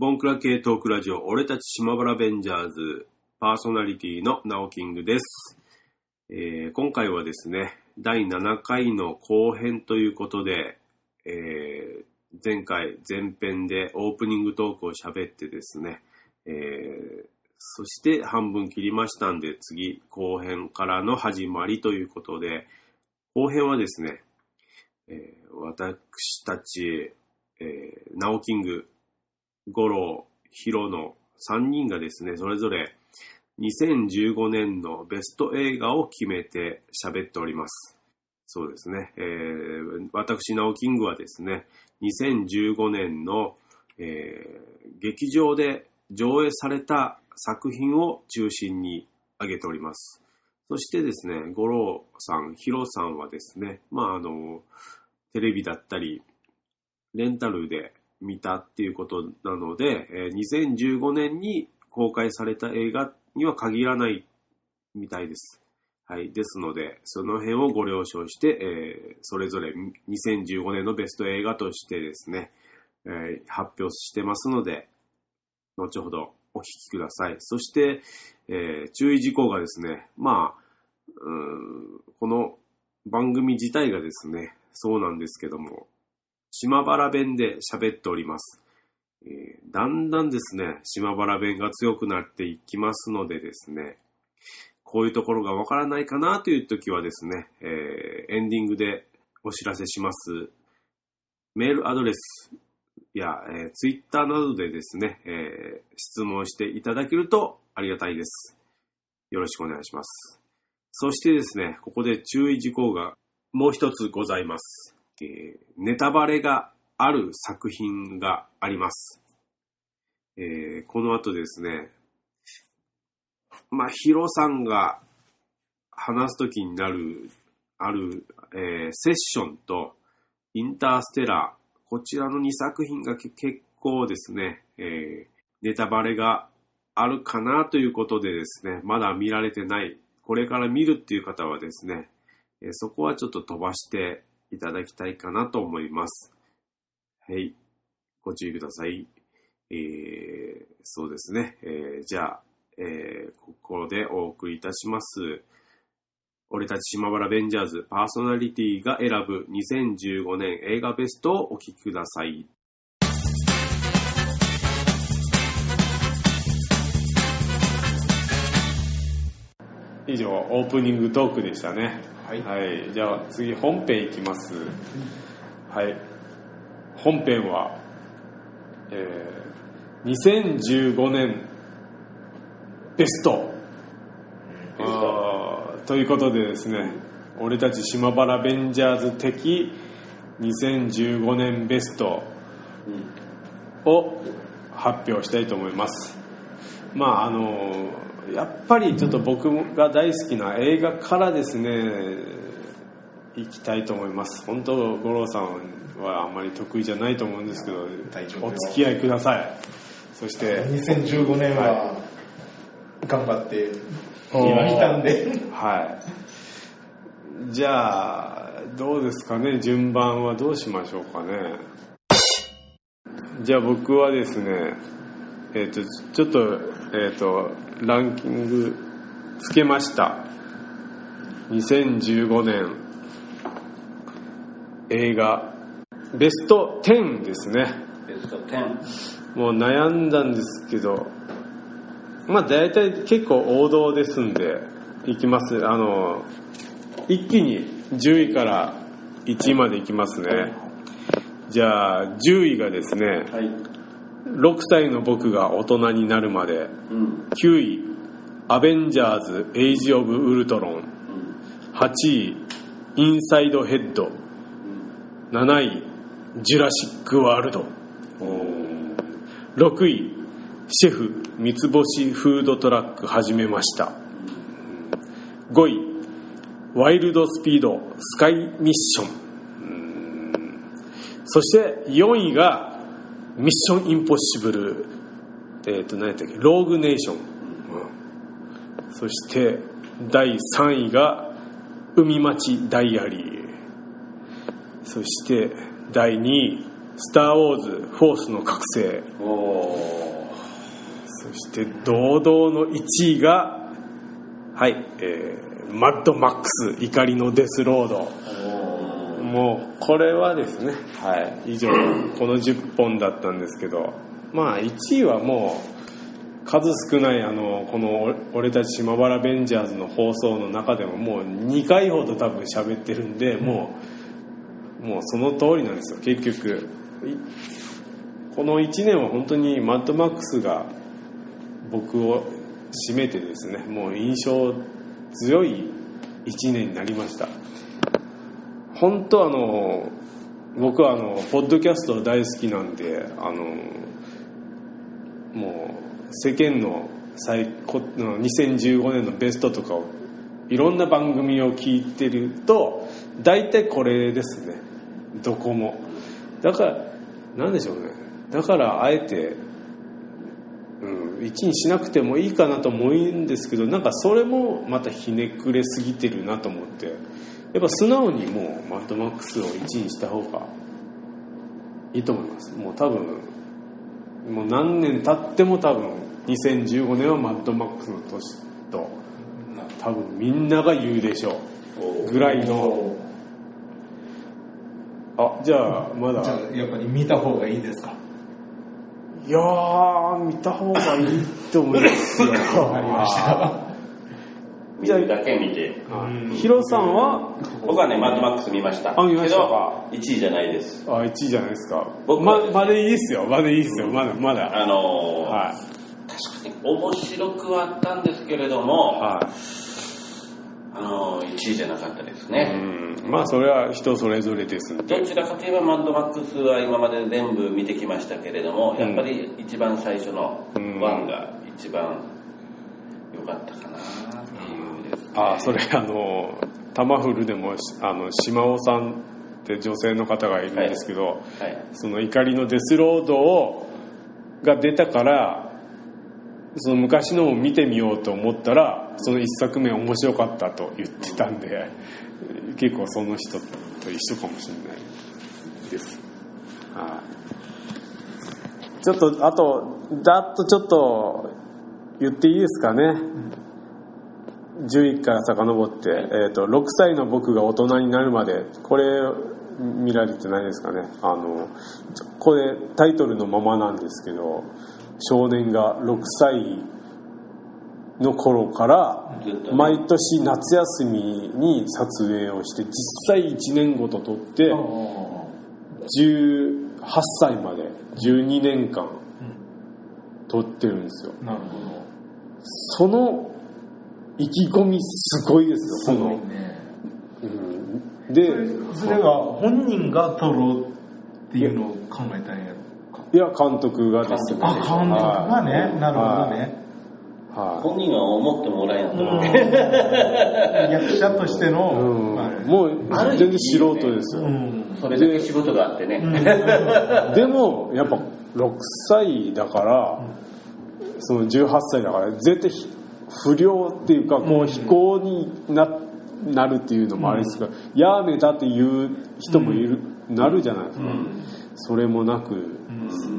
ボンクラ系トークラジオ、俺たち島原ベンジャーズ、パーソナリティのナオキングです。えー今回はですね、第7回の後編ということで、えー前回前編でオープニングトークを喋ってですね、えーそして半分切りましたんで、次後編からの始まりということで、後編はですね、え私たち、えーナオキング、五郎、ヒロの3人がですね、それぞれ2015年のベスト映画を決めて喋っております。そうですね。えー私、ナオキングはですね、2015年の、えー劇場で上映された作品を中心に挙げております。そしてですね、五郎さん、ヒロさんはですね、まあ、あの、テレビだったり、レンタルで見たっていうことなので、えー2015年に公開された映画には限らないみたいです。はい。ですので、その辺をご了承して、えーそれぞれ2015年のベスト映画としてですね、えー発表してますので、後ほどお聞きください。そして、えー注意事項がですね、まあ、この番組自体がですね、そうなんですけども、島原弁で喋っております。えーだんだんですね、島原弁が強くなっていきますのでですね、こういうところがわからないかなという時はですね、えーエンディングでお知らせします。メールアドレスや、えー、ツイッターなどでですね、えー質問していただけるとありがたいです。よろしくお願いします。そしてですね、ここで注意事項がもう一つございます。えーネタバレがある作品があります。えーこの後ですね、まあ、ヒロさんが話すときになる、ある、えーセッションとインターステラー、こちらの2作品が結構ですね、えーネタバレがあるかなということでですね、まだ見られてない、これから見るっていう方はですね、えそこはちょっと飛ばしていただきたいかなと思います。はい。ご注意ください。えーそうですね。えーじゃあ、えーここでお送りいたします。俺たち島原ベンジャーズパーソナリティが選ぶ2015年映画ベストをお聞きください。以上、オープニングトークでしたね。はいはい。じゃあ次、本編いきます。はい。本編は、えー、2015年ベスト。あーということでですね、俺たち島原ベンジャーズ的2015年ベストを発表したいと思います。まああのやっぱりちょっと僕が大好きな映画からですね行きたいと思います。本当五郎さんはあんまり得意じゃないと思うんですけどお付き合いください。そして2015年はは頑張って今見たんで。はい。じゃあどうですかね？順番はどうしましょうかね？じゃあ僕はですねえっ、とちょっとえっ、とランキングつけました。2015年。映画。ベスト10ですね。ベスト10もう悩んだんですけど。まあ大体結構王道ですんでいきます。あの一気に10位から1位までいきますね。じゃあ10位がですね。はい6歳の僕が大人になるまでうん。9位アベンジャーズ・エイジ・オブ・ウルトロンうん8位インサイド・ヘッド7位ジュラシック・ワールド。6位シェフ三つ星フードトラック始めました。5位ワイルドスピードスカイミッション。うんそして4位がミッションインポッシブルえっ、と何やったっけ？ローグネーション、うんそして第3位が海町ダイアリー。そして第2位スター・ウォーズフォースの覚醒。そして堂々の1位がはい、えーマッドマックス怒りのデスロード。もうこれはですねはい。以上この10本だったんですけどまあ1位はもう数少ないあのこの「俺たち島原ベンジャーズ」の放送の中でももう2回ほど多分喋ってるんでもうもうその通りなんですよ結局。いこの1年は本当にマッドマックスが僕を占めてですねもう印象強い1年になりました本当あの僕はあのポッドキャスト大好きなんであのもう世間の最こ2015年のベストとかをいろんな番組を聞いてると大体これですね。どこも。だからなんでしょうね。だからあえてうん、1にしなくてもいいかなと思うんですけどなんかそれもまたひねくれすぎてるなと思って。やっぱ素直にもうマッドマックスを1にした方がいいと思います。もう多分もう何年経っても多分2015年はマッドマックスの年と多分みんなが言うでしょう。ぐらいの。あじゃあまだ。じゃあやっぱり見た方がいいですか？いやー見た方がいいと思いますよ。わかりました見るだけ見て。はいヒロさんは？僕はね、マッドマックス見ました。あ見ましたか？けど、1位じゃないです。あ1位じゃないですか。僕はままだいいっすよ。まだいいっすよ。まだまだ。あのーは確かに面白くはあったんですけれども、い。はあのー、1位じゃなかったですいね。うん。まあそれは人それぞれですんで。どちらかといえばマッドマックスは今まで全部見てきましたけれども、やっぱり一番最初のうんワンが一番良かったかなっていうですね。あそれあのタマフルでもあの島尾さんって女性の方がいるんですけど、はい。その怒りのデスロードをが出たからその昔のを見てみようと思ったらその一作目面白かったと言ってたんで結構その人と一緒かもしれないですはいちょっとあとだっとちょっと言っていいですかね11から遡って、えー、と6歳の僕が大人になるまでこれ見られてないですかね。あのこれタイトルのままなんですけど少年が6歳の頃から毎年夏休みに撮影をして実際1年ごと撮って18歳まで12年間撮ってるんですよ。なるほど。その意気込みすごいですすよこの、ごいね。うんでそれは本人が撮ろうっていうのを考えたんやいや監督がですね。あ監督がね。なるほどね。は本人は思ってもらえんと思う。役者としてい、のうん。まあもう全然素人ですよ、うん。それだけ仕事があってね。でもやっぱ6歳だからその18歳だから絶対ひ不良っていうかこう非行にななるっていうのもあれですが、やめたっていう人もいる、なるじゃないですか、それもなく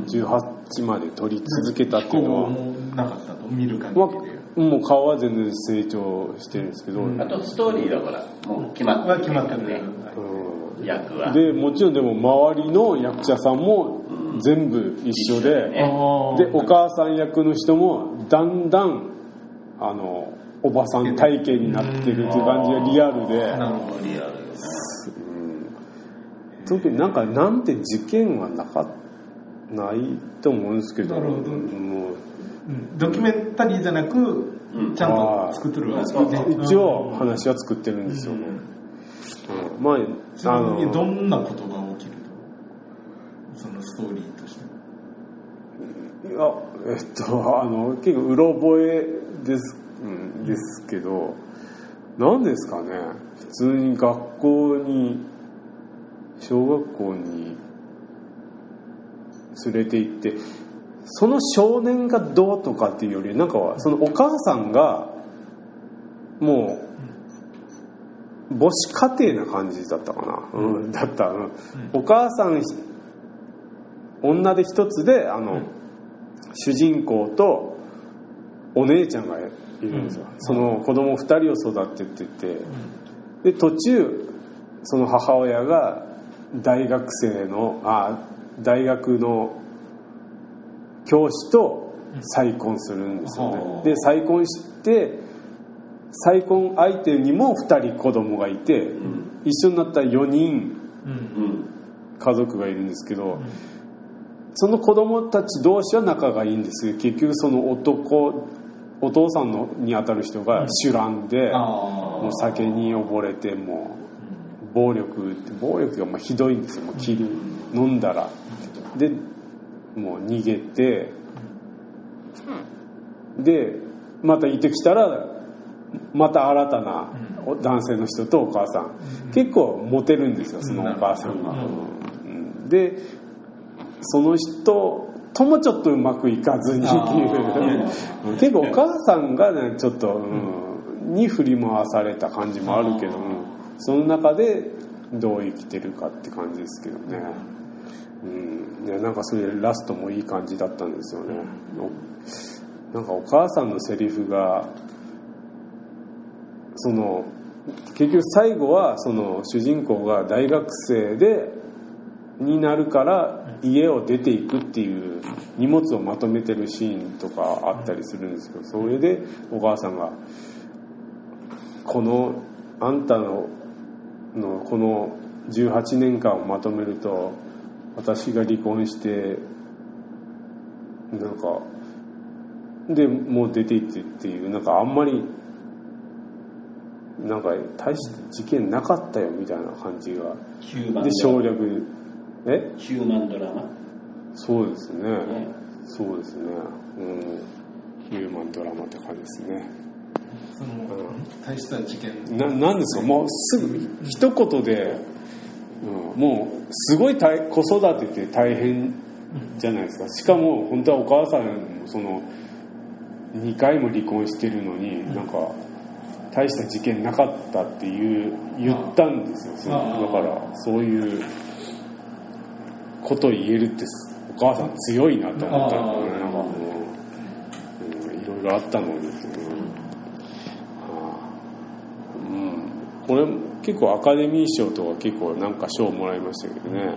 18まで撮り続けたっていうのは、なかったと見る限まありでもう顔は全然成長してるんですけど、あとストーリーだから、もう決まっては決まってる。ね。うん。役は。でもちろんでも周りの役者さんも全部一緒で、でお母さん役の人もだんだんあのおばさん体型になってるっていう感じがリアルで、なるほどリアルよね。特になんかなんて事件はなかないと思うんですけど。なるほど。もううん。ドキュメンタリーじゃなくうん。ちゃんと作ってるわけですね。一応話は作ってるんですよ。ね、うん。まああちなみにどのんなことが起きるとそのストーリーとしていやえっとあの結構うろ覚えです,、うん、ですけど何ですかね。普通に学校に小学校に連れて行ってその少年がどうとかっていうよりなんかはそのお母さんがもう母子家庭な感じだったかな、うんだった、うん。お母さん女で一つであの、主人公とお姉ちゃんがいるんですよ、その子供二人を育ててて、で途中その母親が大学生のあ大学の教師と再婚するんですよね、はあで再婚して再婚相手にも2人子供がいて、一緒になった4人うん。うん家族がいるんですけど、その子供たち同士は仲がいいんです。けど結局その男お父さんのに当たる人が酒乱で、あもう酒に溺れてもう暴力暴力がまあひどいんですよ。もう切る飲んだら。でもう逃げて。でまた行ってきたらまた新たなお男性の人とお母さん。結構モテるんですよそのお母さんがうん。でその人ともちょっとうまくいかずに。っ ていう結構お母さんがねちょっと、うん、に振り回された感じもあるけどもその中でどう生きてるかって感じですけどね。うん。でなんかそれラストもいい感じだったんですよね。おなんかお母さんのセリフがその結局最後はその主人公が大学生でになるから家を出ていくっていう荷物をまとめてるシーンとかあったりするんですけどそれでお母さんが「このあんたののこの18年間をまとめると私が離婚してなんかでもう出ていってっていうなんかあんまりなんか大して事件なかったよみたいな感じが。で省略え？ヒューマンドラマ？そうですね。ね。そうですね。うん。ヒューマンドラマって感じですね。その大した事件。ななんですか？もうすぐ一言で、うん、もうすごい大子育てって大変じゃないですか。しかも本当はお母さんもその2回も離婚してるのになんか大した事件なかったっていう言ったんですよ。そだからそういうこと言えるってお母さん強いなと思った。んですよねなんかもう、うん、いろいろあったのに、うんうん、これ結構アカデミー賞とか結構なんか賞もらいましたけどね。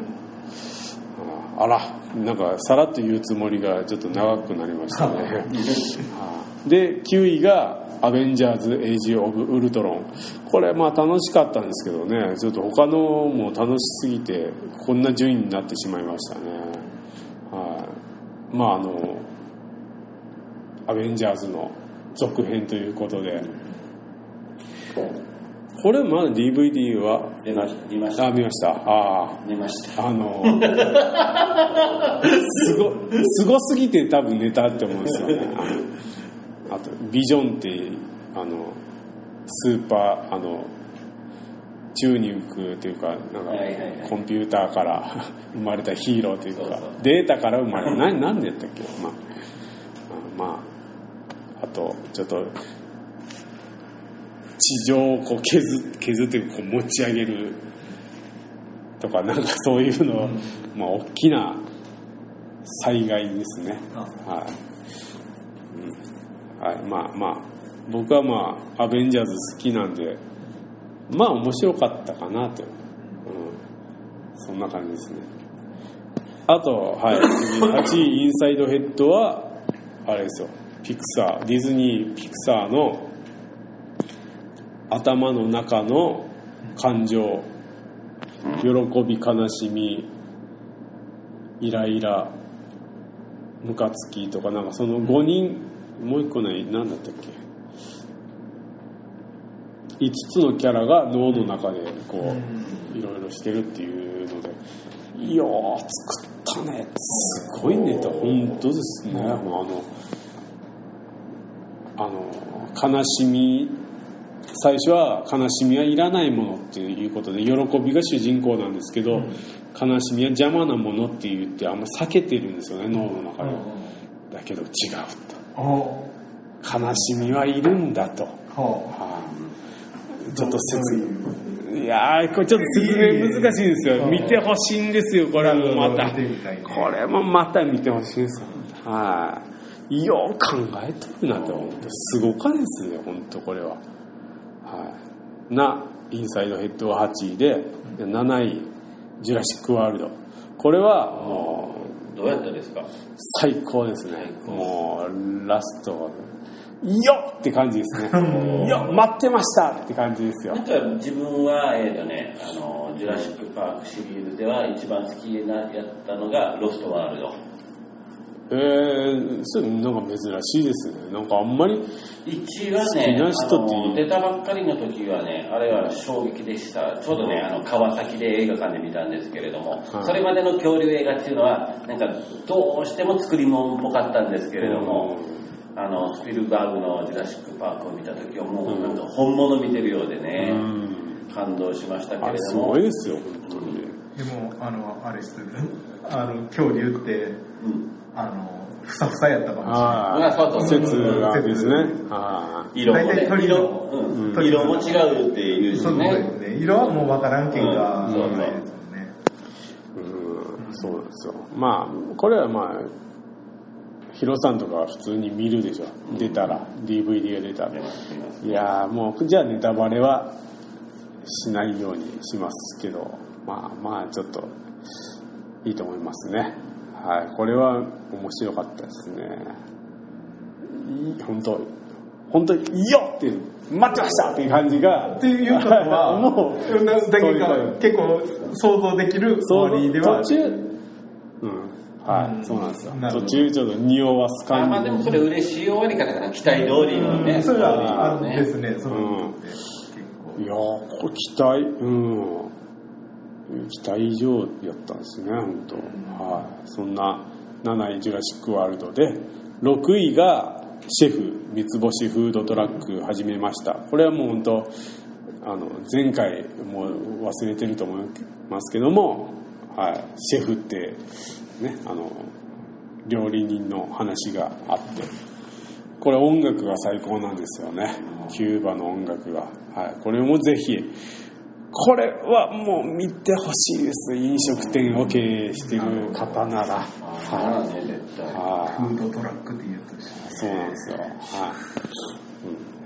ああら。なんかさらっと言うつもりがちょっと長くなりましたね。はいで9位が「アベンジャーズ・エイジ・オブ・ウルトロン」これまあ楽しかったんですけどね。ちょっと他のも楽しすぎてこんな順位になってしまいましたね。はい。まああのアベンジャーズの続編ということで。これまだ DVD は？見ました。あ見ました。ああ。見ました。あのすごすごすぎて多分ネタって思うんですよねあとビジョンってあのスーパーあの宙に浮くっていうかなんかコンピューターから 生まれたヒーローというかデータから生まれた何何でやったっけ？まああまああとちょっと地上をこう削削ってこう持ち上げるとかなんかそういうの、まあ大きな災害ですね。はい、うんはい、まあまあ僕はまあアベンジャーズ好きなんでまあ面白かったかなと、うん、そんな感じですね。あとはい次8位インサイドヘッドはあれですよ。ピクサーディズニーピクサーの頭の中の感情。喜び悲しみイライラムカつきとかなんかその5人もう一個ない何だったっけ？5つのキャラが脳の中でこういろいろしてるっていうのでいやー作ったね。すごいネタ本当ですね。もうあのあの悲しみ。最初は悲しみはいらないものっていうことで喜びが主人公なんですけど、悲しみは邪魔なものって言ってあんま避けてるんですよね脳の中で、だけど違うおと悲しみはいるんだと、ははいちょっと説いやーこれちょっと説明難しいんですよ。う。ん見てほしいんですよこれもまた。これもまた見てほしいですはい。よう考えとるなって思ってすごかですね本当これは。はい。なインサイドヘッドが8位でで7位ジュラシック・ワールド。これはもうどうやったですか？最高ですね。もうラスト。よっって感じですね。よっ待ってましたって感じですよ。なんか自分は、えーとね、あのジュラシック・パークシリーズでは一番好きなやったのがロストワールドえー、それなんか珍しいですね。なんかあんまり1は好きねな人ってあの出たばっかりの時はねあれは衝撃でした。ちょうどねあの川崎で映画館で見たんですけれども、はい。それまでの恐竜映画っていうのはなんかどうしても作り物っぽかったんですけれども、あのスピルバーグの「ジュラシック・パーク」を見た時はもうなんか本物見てるようでね、うん。感動しましたけあれども。ごいですよ。本当にでもあのあれですね。あの恐竜ってうんあのふさふさやったかもしれない。ああそうあそう。説がですね。あ色もね。大体鳥の色,、うん。うん。色も違うっていうしそうですねね色はもう分からんけんが、うん。そうですもんね。うんそうなんですよ。まあこれはまあヒロさんとかは普通に見るでしょ。出たら DVD が出たら。いやーもうじゃあネタバレはしないようにしますけど。まあまあちょっといいと思いますねはい。これは面白かったですね。いい本当。本当に「いいよ!」っていう待ってましたっていう感じが。っていうことはもうなだけが結構想像できる終わりでは途中。うん。はい、うん。そうなんですよ。途中ちょっと匂わすあ感じまあでもそれ嬉しい終わり方かな期待通りのね、うん。それストーリーはあのるんですね。そういうのってい結やーこれ期待。うん期待以上やったんですね本当、はい。そんな7位ジュラシック・ワールドで6位がシェフ三つ星フードトラック始めました。これはもう本当あの前回もう忘れてると思いますけども、はい、シェフってねあの料理人の話があってこれ音楽が最高なんですよね。キューバの音楽が、はい、これもぜひこれはもう見てほしいです。飲食店を経営してる方なら。は構フードトラックっていうとしていそうなんですよ。はい、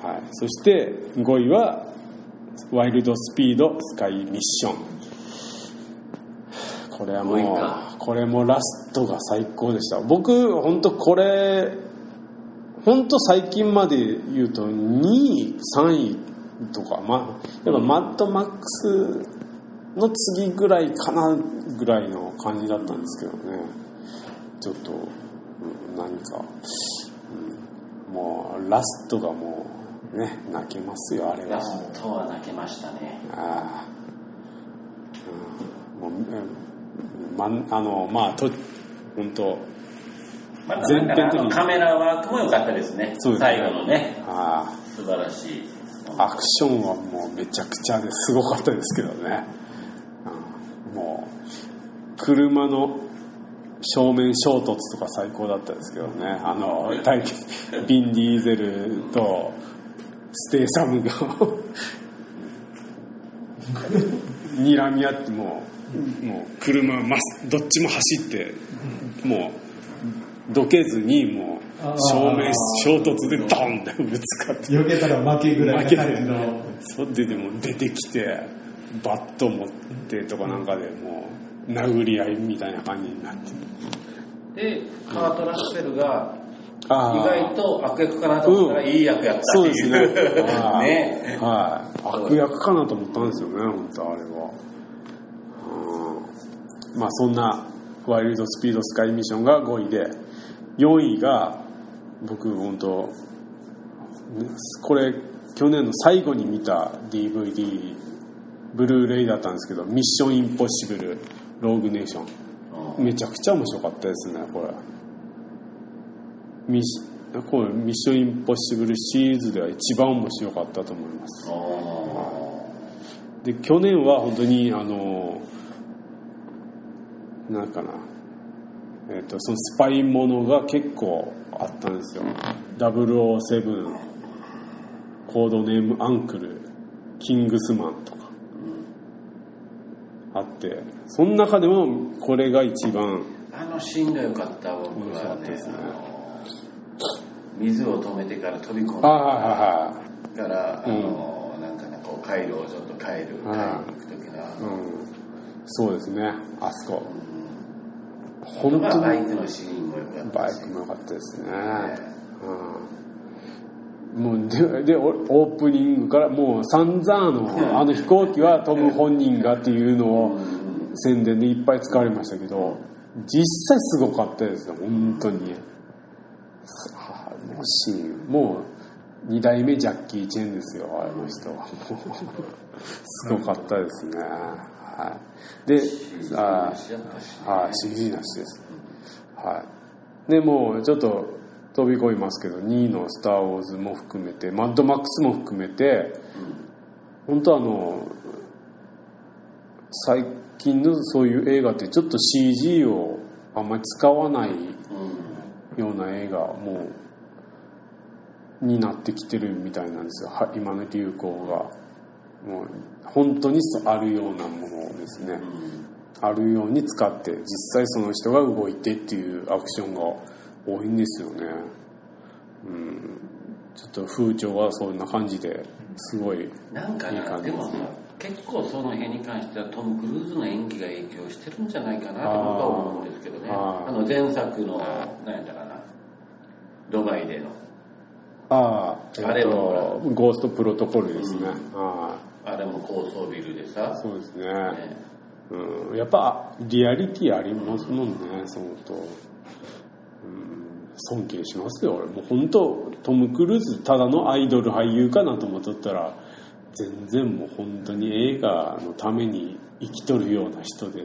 うんはい、そして5位はワイルドスピードスカイミッション。これは5位もか。うこれもラストが最高でした。僕本当これ本当最近まで言うと2位3位とか、まあ、やっぱマッドマックスの次ぐらいかなぐらいの感じだったんですけどね。ちょっと、うん何か、うんもうラストがもうね泣けますよあれは。ラストは泣けましたね。ああ、うん、もう、うんまん、あのまあと本当また全編的に。カメラワークも良かったですね。ね。最後のね。あ素晴らしい。あアクションはもうめちゃくちゃですごかったですけどね、うん。もう車の正面衝突とか最高だったですけどね。あの対決ビン・ディーゼルとステイサムが睨み合ってもうもう車どっちも走ってもうどけずにもう正面衝突でドンってぶつかって。避けたら負けぐらいの。感じのそれででも出てきてバット持ってとかなんかでもう殴り合いみたいな感じになってでカート・ラッセルが意外と悪役かなと思ったらいい役やったっていうそうですねはいねはい悪役かなと思ったんですよね本当あれはうんまあそんなワイルドスピードスカイミッションが5位で4位が僕本当ねこれ去年の最後に見た DVD ブルーレイだったんですけど「ミッションインポッシブルロー。グネーション」めちゃくちゃ面白かったですねこれ。ミッシこれミッションインポッシブルシリーズでは一番面白かったと思います。で去年は本当にあのなんかな。えっ、とそのスパイものが結構あったんですよ。007コードネームアンクルキングスマンとか。あって。その中でもこれが一番。あのシーンが良かった僕面白かはねったですね。水を止めてから飛び込んあであはから、あのなんかねこう回路をちょっと変えるはい。変えに行く時の、うん、そうですね。あそこ。うん本当にまあバイクのシーンも良かったしバイクも良かったですね、うん、もうででおオープニングからもう散々あのあの飛行機はトム本人がっていうのを宣伝でいっぱい使われましたけど実際すごかったですよ本当に。あのシーンもう2代目ジャッキー・チェンですよあの人は。すごかったですねはいであはい、CG なしです。はい。で、もうちょっと飛び込みますけど、2位のスター・ウォーズも含めて、マッドマックスも含めて、本当あの、最近のそういう映画ってちょっと CG をあんまり使わないような映画もうになってきてるみたいなんですよ今の流行がもう本当にあるようなものですねあるように使って実際その人が動いてっていうアクションが多いんですよね。うん。ちょっと風潮はそんな感じですごいいい感じですも結構その辺に関してはトム・クルーズの演技が影響してるんじゃないかなと僕は思うんですけどね。あの前作の何やったかな。ドバイでの。ああ、あれもほら。えっと、ゴーストプロトコルですね、ああれも高層ビルでさ。あそうですね。ね。うん、やっぱリアリティありますもんねそのと、うん、尊敬しますよ。俺もう本当トム・クルーズただのアイドル俳優かなと思っとったら全然もう本当に映画のために生きとるような人で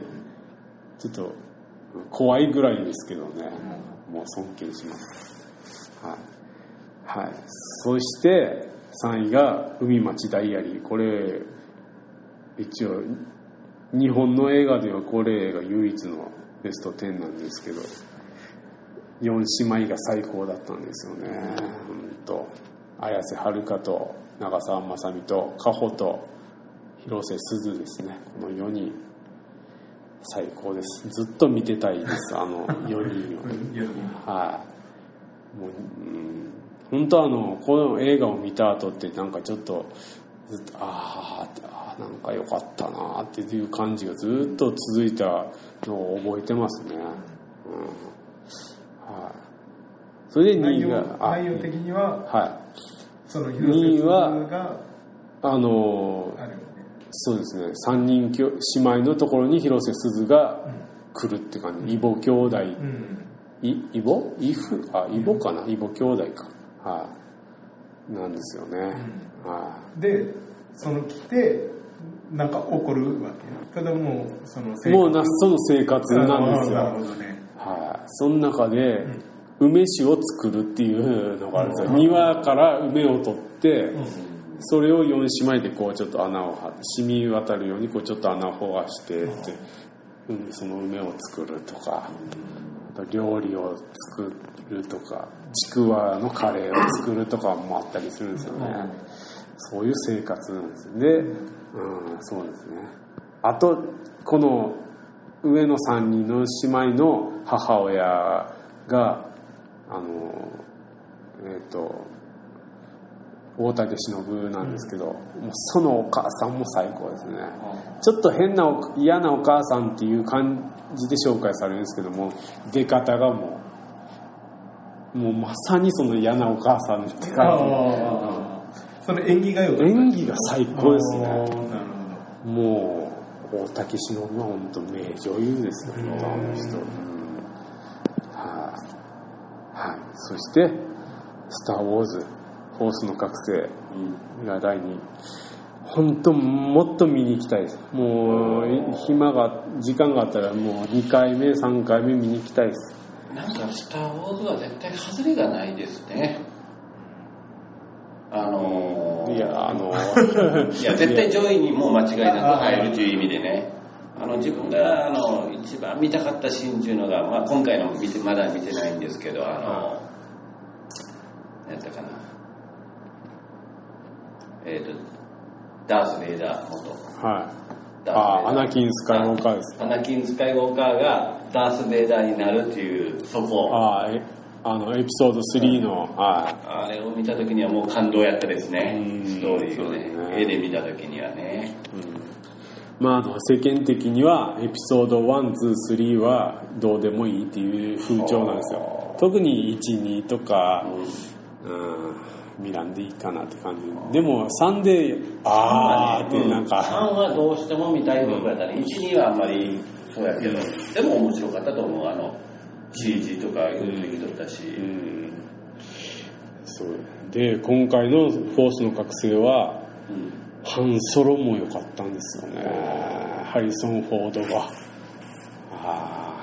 ちょっと怖いぐらいですけどね、もう尊敬します。はい、はい、そして3位が「海町ダイアリー」これ一応日本の映画ではこれが唯一のベスト10なんですけど4姉妹が最高だったんですよね。本当綾瀬はるかと長澤まさみと加穂と広瀬すずですね。この4人。最高です。ずっと見てたいですあの4人を はい。もう、うん、本当あのこの映画を見た後ってなんかちょっとずっとあーあーなんか良かったなっていう感じがずっと続いたのを覚えてますね、うん。はい、それで2内容位があ内容的にははい。その二位広瀬はあのあそうですね。3人きょ姉妹のところに広瀬すずが来るって感じ。異母兄弟。うん。い異母異父あ異母かな？異母兄弟かはい。なんですよね、はでその来てなんか起こるわけや。けどもうそのいもうなその生活なんですなるよほどね。はい。その中で梅酒を作るっていうのがあるんですよ。庭から梅を取ってそれを4姉妹でこうちょっと穴をは染み渡るようにこうちょっと穴をほがしてって、うん、その梅を作るとか。あと料理を作るとかちくわのカレーを作るとかもあったりするんですよね、そういう生活なんですで、うん、そうですね。あとこの上の3人の姉妹の母親があのえっ、と大竹しのぶなんですけど、もうそのお母さんも最高ですね、ちょっと変なお嫌なお母さんっていう感じで紹介されるんですけども出方がもうもうまさにその嫌なお母さんって感ああ。その演技がよじ演技が最高ですね。もう大竹しのぶは本当名女優ですよ、本当あの人、うん。はい、はい、そして「スター・ウォーズ」「フォースの覚醒」が第2位。本当もっと見に行きたいです。もうい暇が時間があったらもう2回目3回目見に行きたいです。なんか「スター・ウォーズ」は絶対外れがないですね。あのー。いやあの いや絶対上位にもう間違いなく入るという意味でね。あの自分があの一番見たかったシーンっていうのが、まあ、今回の見てまだ見てないんですけどあの何やったかなえっ、とダース・ベイダー元。はダースあアナキン・スカイウォーカーですか？アナキン・スカイウォーカーがダース・ベイダーになるっていうそこ。ああ、えあの、エピソード3の、はい。あれを見た時にはもう感動やったですね。うん。ストーリーをね。ね。絵で見た時にはね。まあ、あの世間的にはエピソード123はどうでもいいっていう風潮なんですよ。特に12とか、うん、見らんでいいかなって感じ。でも3であーってなん3か、はどうしても見たいとこやったね12はあんまりそうやけどでも面白かったと思う。あの CG とかよくできとったし。うん。そう。で今回の「フォースの覚醒は」うんハンソロも良かったんですよね。ハリソン・フォードが。あ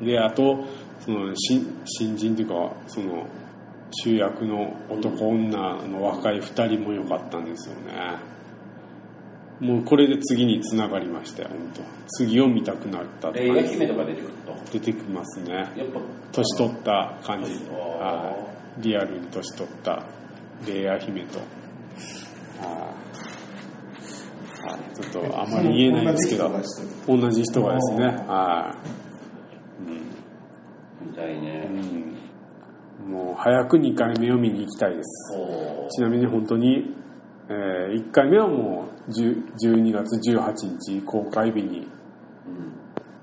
ー。であとその新新人というかその主役の男女の若い2人も良かったんですよね。もうこれで次につながりましたよ本当。次を見たくなったって出てくると？出てきますね。やっぱ年取った感じ。リアルに年取った。レイヤー姫と。ちょっとあまり言えないですけど。同じ人がですね。はみたいい、ね。うん、もう早く2回目を見に行きたいです。おちなみに本当に、え1回目はもう10 12月18日公開日に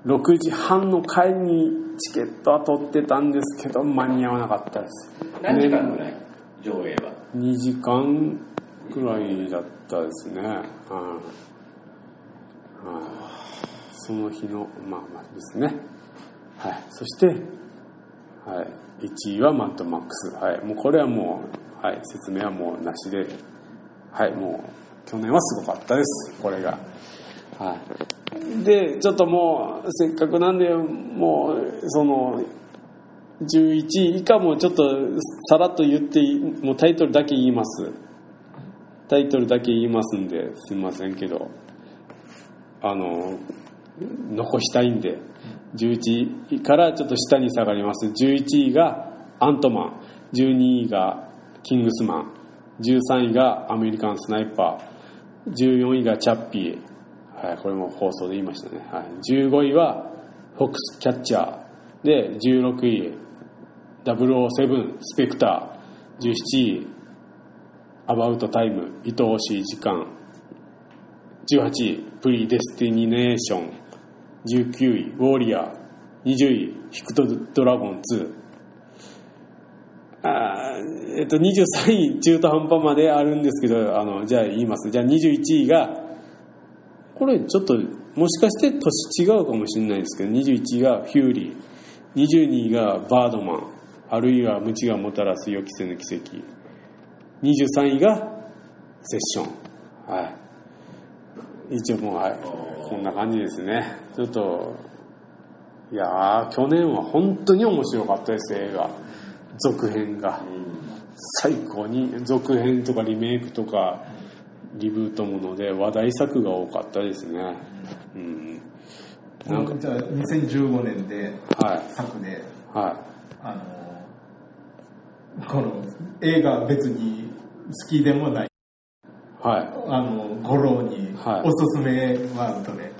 6時半の回にチケットは取ってたんですけど間に合わなかったです。何時間ぐらい？上映は。2時間くらいだったですね、うんうんその日のまあまあですね。はい。そして、はい、1位はマッドマックス、はい、もうこれはもう、はい、説明はもうなしで。はい。もう去年はすごかったです。これが。はい。でちょっともうせっかくなんでもうその11位以下もちょっとさらっと言ってもうタイトルだけ言います。タイトルだけ言いますんですいませんけど。あの残したいんで。11位からちょっと下に下がります。11位がアントマン。12位がキングスマン。13位がアメリカンスナイパー。14位がチャッピー、はい、これも放送で言いましたね、はい、15位はフォックスキャッチャー。で16位007スペクター。17位アバウトタイム愛おしい時間。18位プリデスティネーション。19位ウォーリアー。20位ヒックとドラゴン2あえっと23位中途半端まであるんですけどあのじゃあ言います。じゃあ21位がこれちょっともしかして年違うかもしれないですけど21位がフューリー。22位がバードマン。あるいは無知がもたらす予期せぬ奇跡。23位がセッション。はい。一応もうはいこんな感じですね。ちょっといやー去年は本当に面白かったです映画。続編が。最高に続編とかリメイクとかリブートもので話題作が多かったですね。うん。なんかじゃあ2015年ではい。作ではあのこの映画別に好きでもないいはい。あの五郎にはい。おすすめはどれ、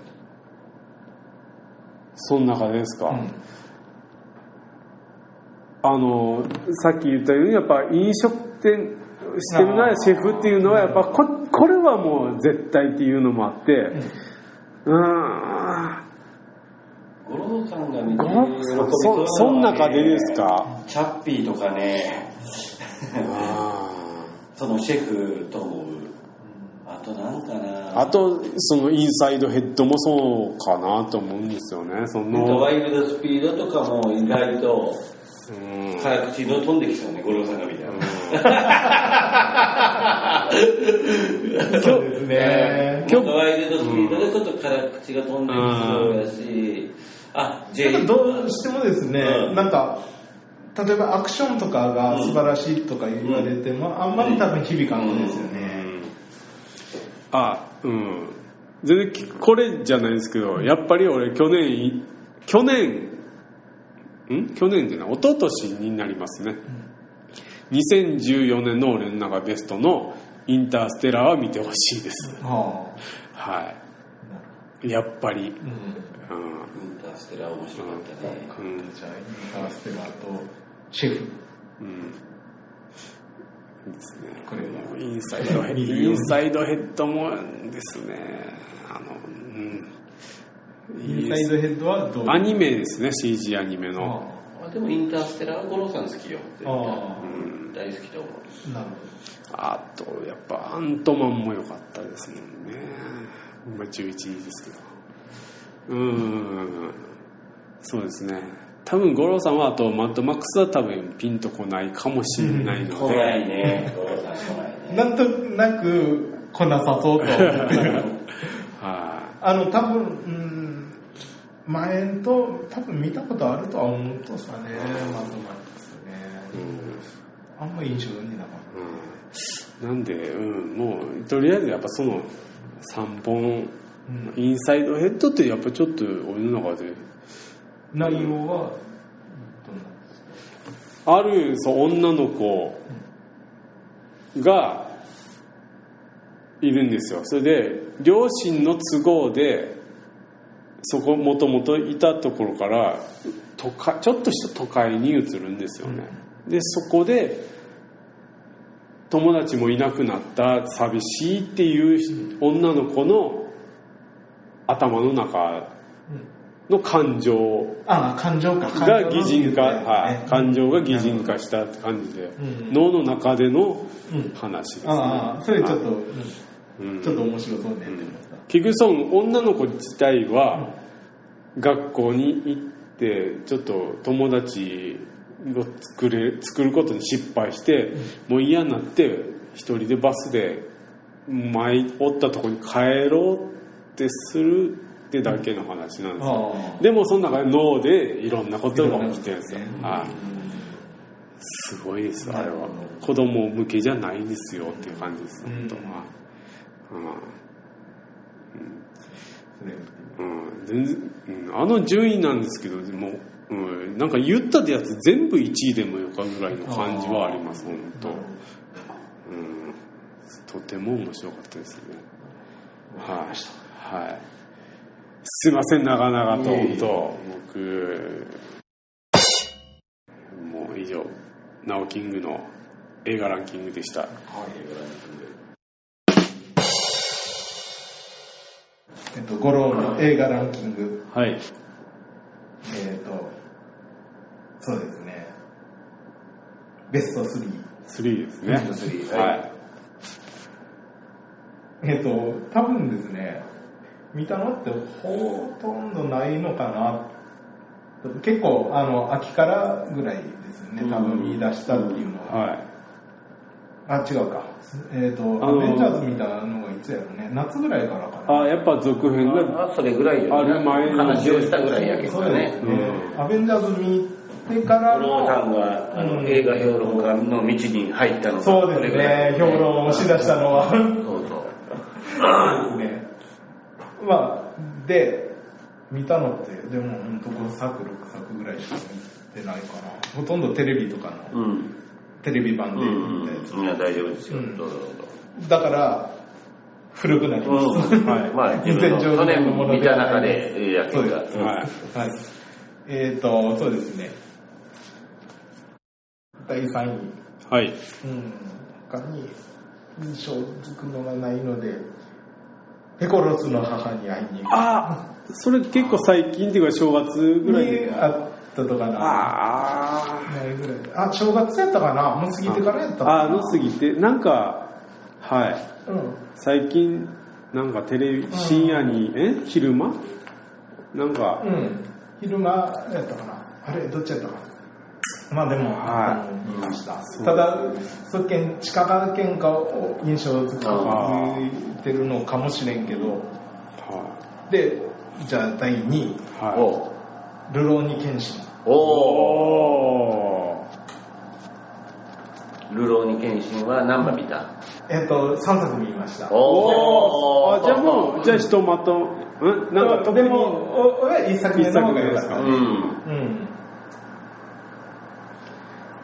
その中でですか、うん。あのさっき言ったようにやっぱ飲食店してるなシェフっていうのはやっぱここれはもう絶対っていうのもあってうーん。五郎さんが見てごそそん中でですか？チャッピーとかね。あそのシェフと思う。あとなんかーな。あとそのインサイドヘッドもそうかなと思うんですよね。その。ワイルドスピードとかも意外とうん。早口の飛んできそうね五郎さんが見たそうですね。今日ワイルドスピードでちょっと辛口が飛んできそうやし、あ、とどうしてもですね、うん。なんか例えばアクションとかが素晴らしいとか言われても、あんまり多分響かないですよね、あうん全然これじゃないですけどやっぱり俺去年い去年ん？去年でな一昨年になりますね、2014年の俺の中ベストのインターステラーは見てほしいですははいやっぱり。うん。うん。インターステラー面白かったね。うん。じゃあ、インターステラーと、シェフ。うん。ですね。これはインサイドヘッド、インサイドヘッドもですね、あの、うん。インサイドヘッドはどう？アニメですね、CG アニメの。あでもインターステラーは五郎さん好きよ。ああうん。大好きと思う。なるあと、やっぱアントマンも良かったですもんね。今11位ですけど。うーん。そうですね。多分、五郎さんはあと、マッドマックスは多分ピンとこないかもしれないので。来ないね。五郎さん来ない。ね。なんとなく来なさそうと思ってる。はあの、多分、うん、前と多分見たことあるとは思うとさね、マッドマックスね。い。うんあんま印象になかっうんなんで、うん、もう、とりあえずやっぱその3本、うんインサイドヘッドってやっぱちょっと俺の中で、た。内容は、あるそう女の子がいるんですよ。それで、両親の都合で、そこもともといたところから都会ちょっとした都会に移るんですよね、でそこで友達もいなくなった寂しいっていう女の子の頭の中の感情。ああ、感情か。が擬人化、はい、感情が擬人化したって感じで、うん。脳の中でのうん話ですね、ああ、それちょっと、うん。ちょっと面白そうね。結局その女の子自体は学校に行ってちょっと友達を作れ作ることに失敗してもう嫌になって一人でバスで前おったとこに帰ろうってするってだけの話なんですよ。ああでもその中で脳でいろんなことが起きてるんですよ。すごいですあれは。子供向けじゃないんですよっていう感じです本当うん。はうん。うん、全然、うん、あの順位なんですけどでも、うん、なんか言ったやつ全部1位でもよかぐらいの感じはあります本当、うん、とても面白かったですね。はい、はい、すいません長々と。本当僕もう以上ナオキングの映画ランキングでした。えっと、五郎の映画ランキング。はい。えっと、そうですね。ベスト3。3ですね。ベスト3ははい。い。えっと、多分ですね、見たのってほとんどないのかな。結構、あの、秋からぐらいですよね、多分見出したっていうのは。はいあ、違うか。えっ、と、あのアベンジャーズ見たのがいつやろね。夏ぐらいからかな。あやっぱ続編があそれぐらいよ、ある前の話をしたぐらいやけどそうですね。ね。アベンジャーズ見てから五郎さんの、があの、うん映画評論家の道に入ったのがそうですね、評論を押し出したのは。そうそう。ね。まあ、で、見たのって、でも本当5作、6作ぐらいしか見てないかな。ほとんどテレビとかの、うん。テレビ版でうん見たやつ。いや、大丈夫ですよ。うんどうぞどうぞ。だから、古くなります。うん。はいまあ、自分の2010去年年のもの見た中で、ええやつが。そうですはいはい。えっ、と、そうですね。第3位。はいうん。他に印象づくのがないので、ペコロスの母に会いに行く。あそれ結構最近っていうか正月ぐらいに。であったとかな。ああ、正月やったかな？もう過ぎてからやったかな？ああの過ぎて。なんかはい。うん。最近なんかテレビ深夜にえ？昼間？なんか。うん。昼間やったかな？あれ、どっちやったかな？まあでも、はい見ました。ただ、そ県、地下が喧嘩を印象づいてるのかもしれんけど、はで、じゃあ第2位、いはいおルローニケンシン。おおルローニケンシンは何番見た？えっと、3作見ました。おあじゃあもうじゃあひとまとん？なんか特にでも、お俺は1作目の方が良かった。うん。うん。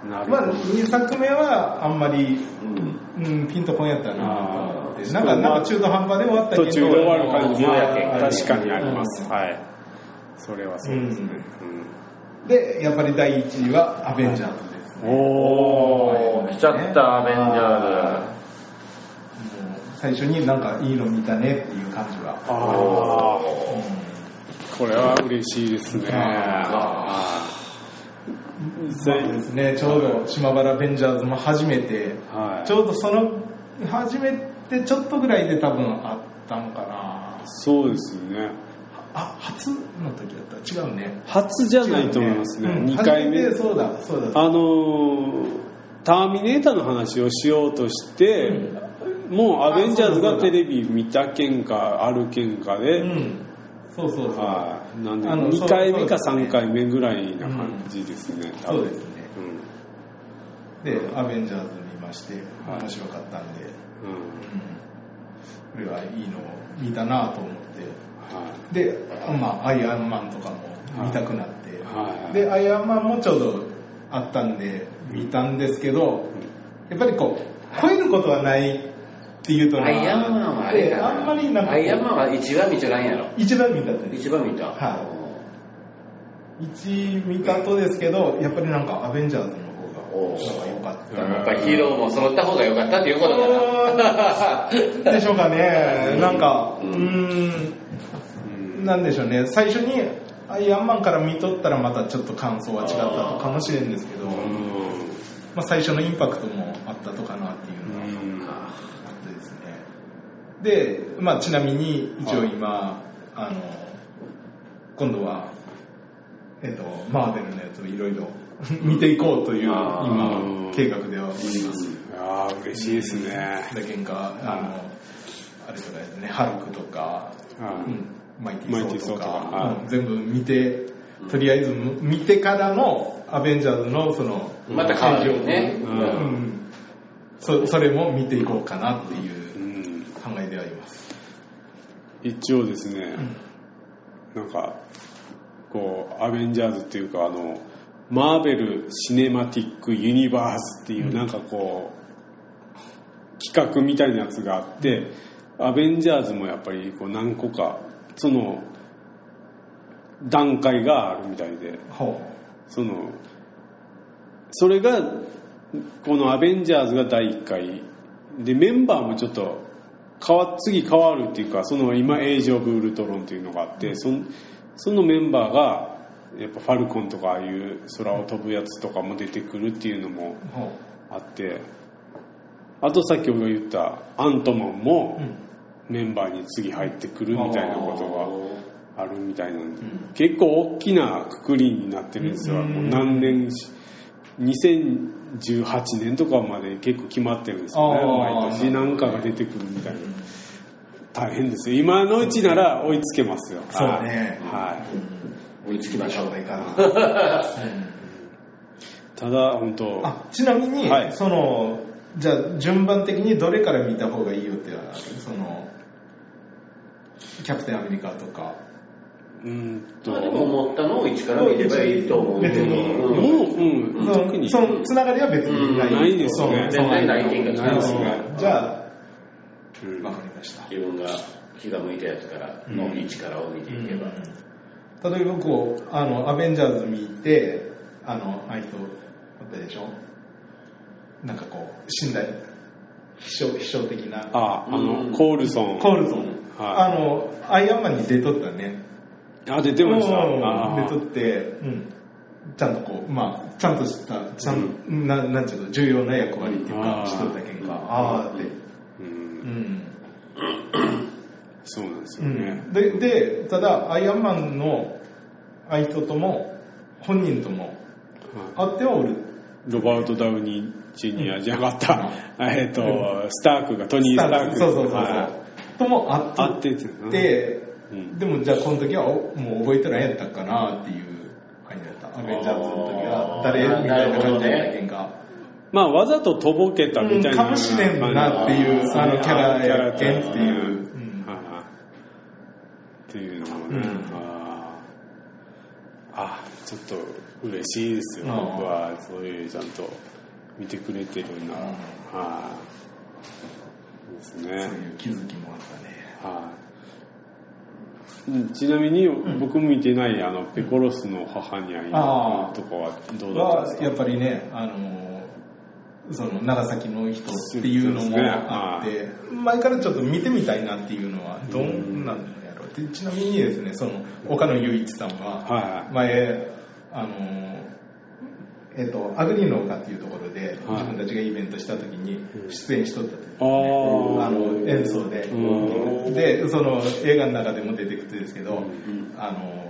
まあ、ほど。2作目はあんまり、うん。うん、ピンとこんやったななんか、なんか中途半端で終わったけど、途中で終わる感じは確かにあります、はい。それはそうですね、で、やっぱり第1位はアベンジャーズですね。うん。おおー来ちゃったアベンジャーもう最初になんかいいの見たねっていう感じは。ああこれは嬉しいですねそうですね、ちょうど島原ベンジャーズも初めて、はい。ちょうどその、初めてちょっとぐらいで多分あったのかな。そうですね。あ、初の時だった？ら違うね。初じゃないと思いますね。うん。2回目。そうだ、そうだ。あのーターミネーターの話をしようとして、もうアベンジャーズがテレビ見た件かある件かで、うん。そうそうそう。はい。なんであの2回目かそうそう3回目ぐらいな感じですね、多分そうですね。うん。で、アベンジャーズ見まして、はい。面白かったんで、うん。これはいいのを見たなと思って、はで、まあ、アイアンマンとかも見たくなって、はい。で、アイアンマンもちょうどあったんで、見たんですけど、やっぱりこう、超えることはないっていうとアイアンマンはあれあんまりなんかアイアンマンは一番見ちゃらんやろ。一番見たって一番見た。は一見たとですけど、やっぱりなんかアベンジャーズのお方が良かったやっぱりヒーローも揃った方が良かったっていうこと でしょうかね。なんか、ううん。ーん、なんでしょうね。最初にアイアンマンから見とったらまたちょっと感想は違ったのかもしれんですけど、うん。まあ、最初のインパクトもあったとかなっていうのはうんあってですね。で、まあ、ちなみに一応今、あの、今度は、えっと、マーベルのやつをいろいろ 見ていこうという今、計画ではおります。ああ嬉しいですね、だけんか、あの、あれとかですね、ハルクとか、はい。うんマイティーソーとか、全部見て、とりあえず見てからのアベンジャーズのその、また変わるよね。ううん。んそそれも見ていこうかなっていう。うん考えであります。一応ですね、なんかこうアベンジャーズっていうかあのマーベル・シネマティック・ユニバースっていうなんかこう企画みたいなやつがあってアベンジャーズもやっぱりこう何個かその段階があるみたいでほそのそれがこの「アベンジャーズ」が第1回でメンバーもちょっと変わ次変わるっていうかその今「エイジ・オブ・ウルトロン」っていうのがあってそのそのメンバーがやっぱファルコンとかああいう空を飛ぶやつとかも出てくるっていうのもあってあとさっき俺が言ったアントマンもメンバーに次入ってくるみたいなことがあるみたいなんで、ん結構大きなくくりになってるんですよ、うん。もう何年し2018年とかまで結構決まってるんですよね。毎年なんかが出てくるみたいな。大変ですよ。今のうちなら追いつけますよ。そうね。はい、追いつきましょういかな。ただ本当あちなみに、はい。そのじゃあ順番的にどれから見た方がいいよってそのキャプテンアメリカとかうーんと。まあでも思ったのを一から見ればいいと思う。けど別に。うん。もう、うん、そ特にのそのつながりは別に。ない、うんないですね全然ないっていうかないですねじゃあうん。わかりました。自分が気が向いたやつからの一からを見ていけば、例えばこうあのアベンジャーズ見てあのあいつあったでしょ。なんかこう死んだ秘書秘書的な。ああの、うん。コールソン。コールソン、はい。あのアイアンマンに出とったねあ出てました。うん。あー。出とって、うん、ちゃんとこうまあちゃんとしたちゃん、ななんていうの重要な役割っていうかしとったけんか。ああーって。ううん。んそうなんですうよね、ん、ででただアイアンマンの相手とも本人ともは会ってはおる。いロバート・ダウニー・ジュニアじゃなかった、えっと、スタークがトニー・スターク。そうそうそうとも会ってて、うん。でもじゃあこの時はおもう覚えてないやったかなっていう感じだった。アベンジャーズの時は誰みたいな感じだったけんか、まあわざととぼけたみたいな、うんかもしれんなっていうあのキャラやけんっていう、っていうのもね、うんあーあちょっと嬉しいですよ僕はそういうちゃんと見てくれてるな、はい。ですそういね。う気づきもあったね。はい。うん。ちなみに僕見てないあのペコロスの母に会いとかはどうだったんですか？はやっぱりね、あのその長崎の人っていうのもあって、前からちょっと見てみたいなっていうのはどんなんやろう。でちなみにですねその岡野雄一さんははい。前あのえっとアグリ農家っていうところではい。自分たちがイベントした時に出演しとったという。あの演奏で。うん。でその映画の中でも出てくるんですけど、あの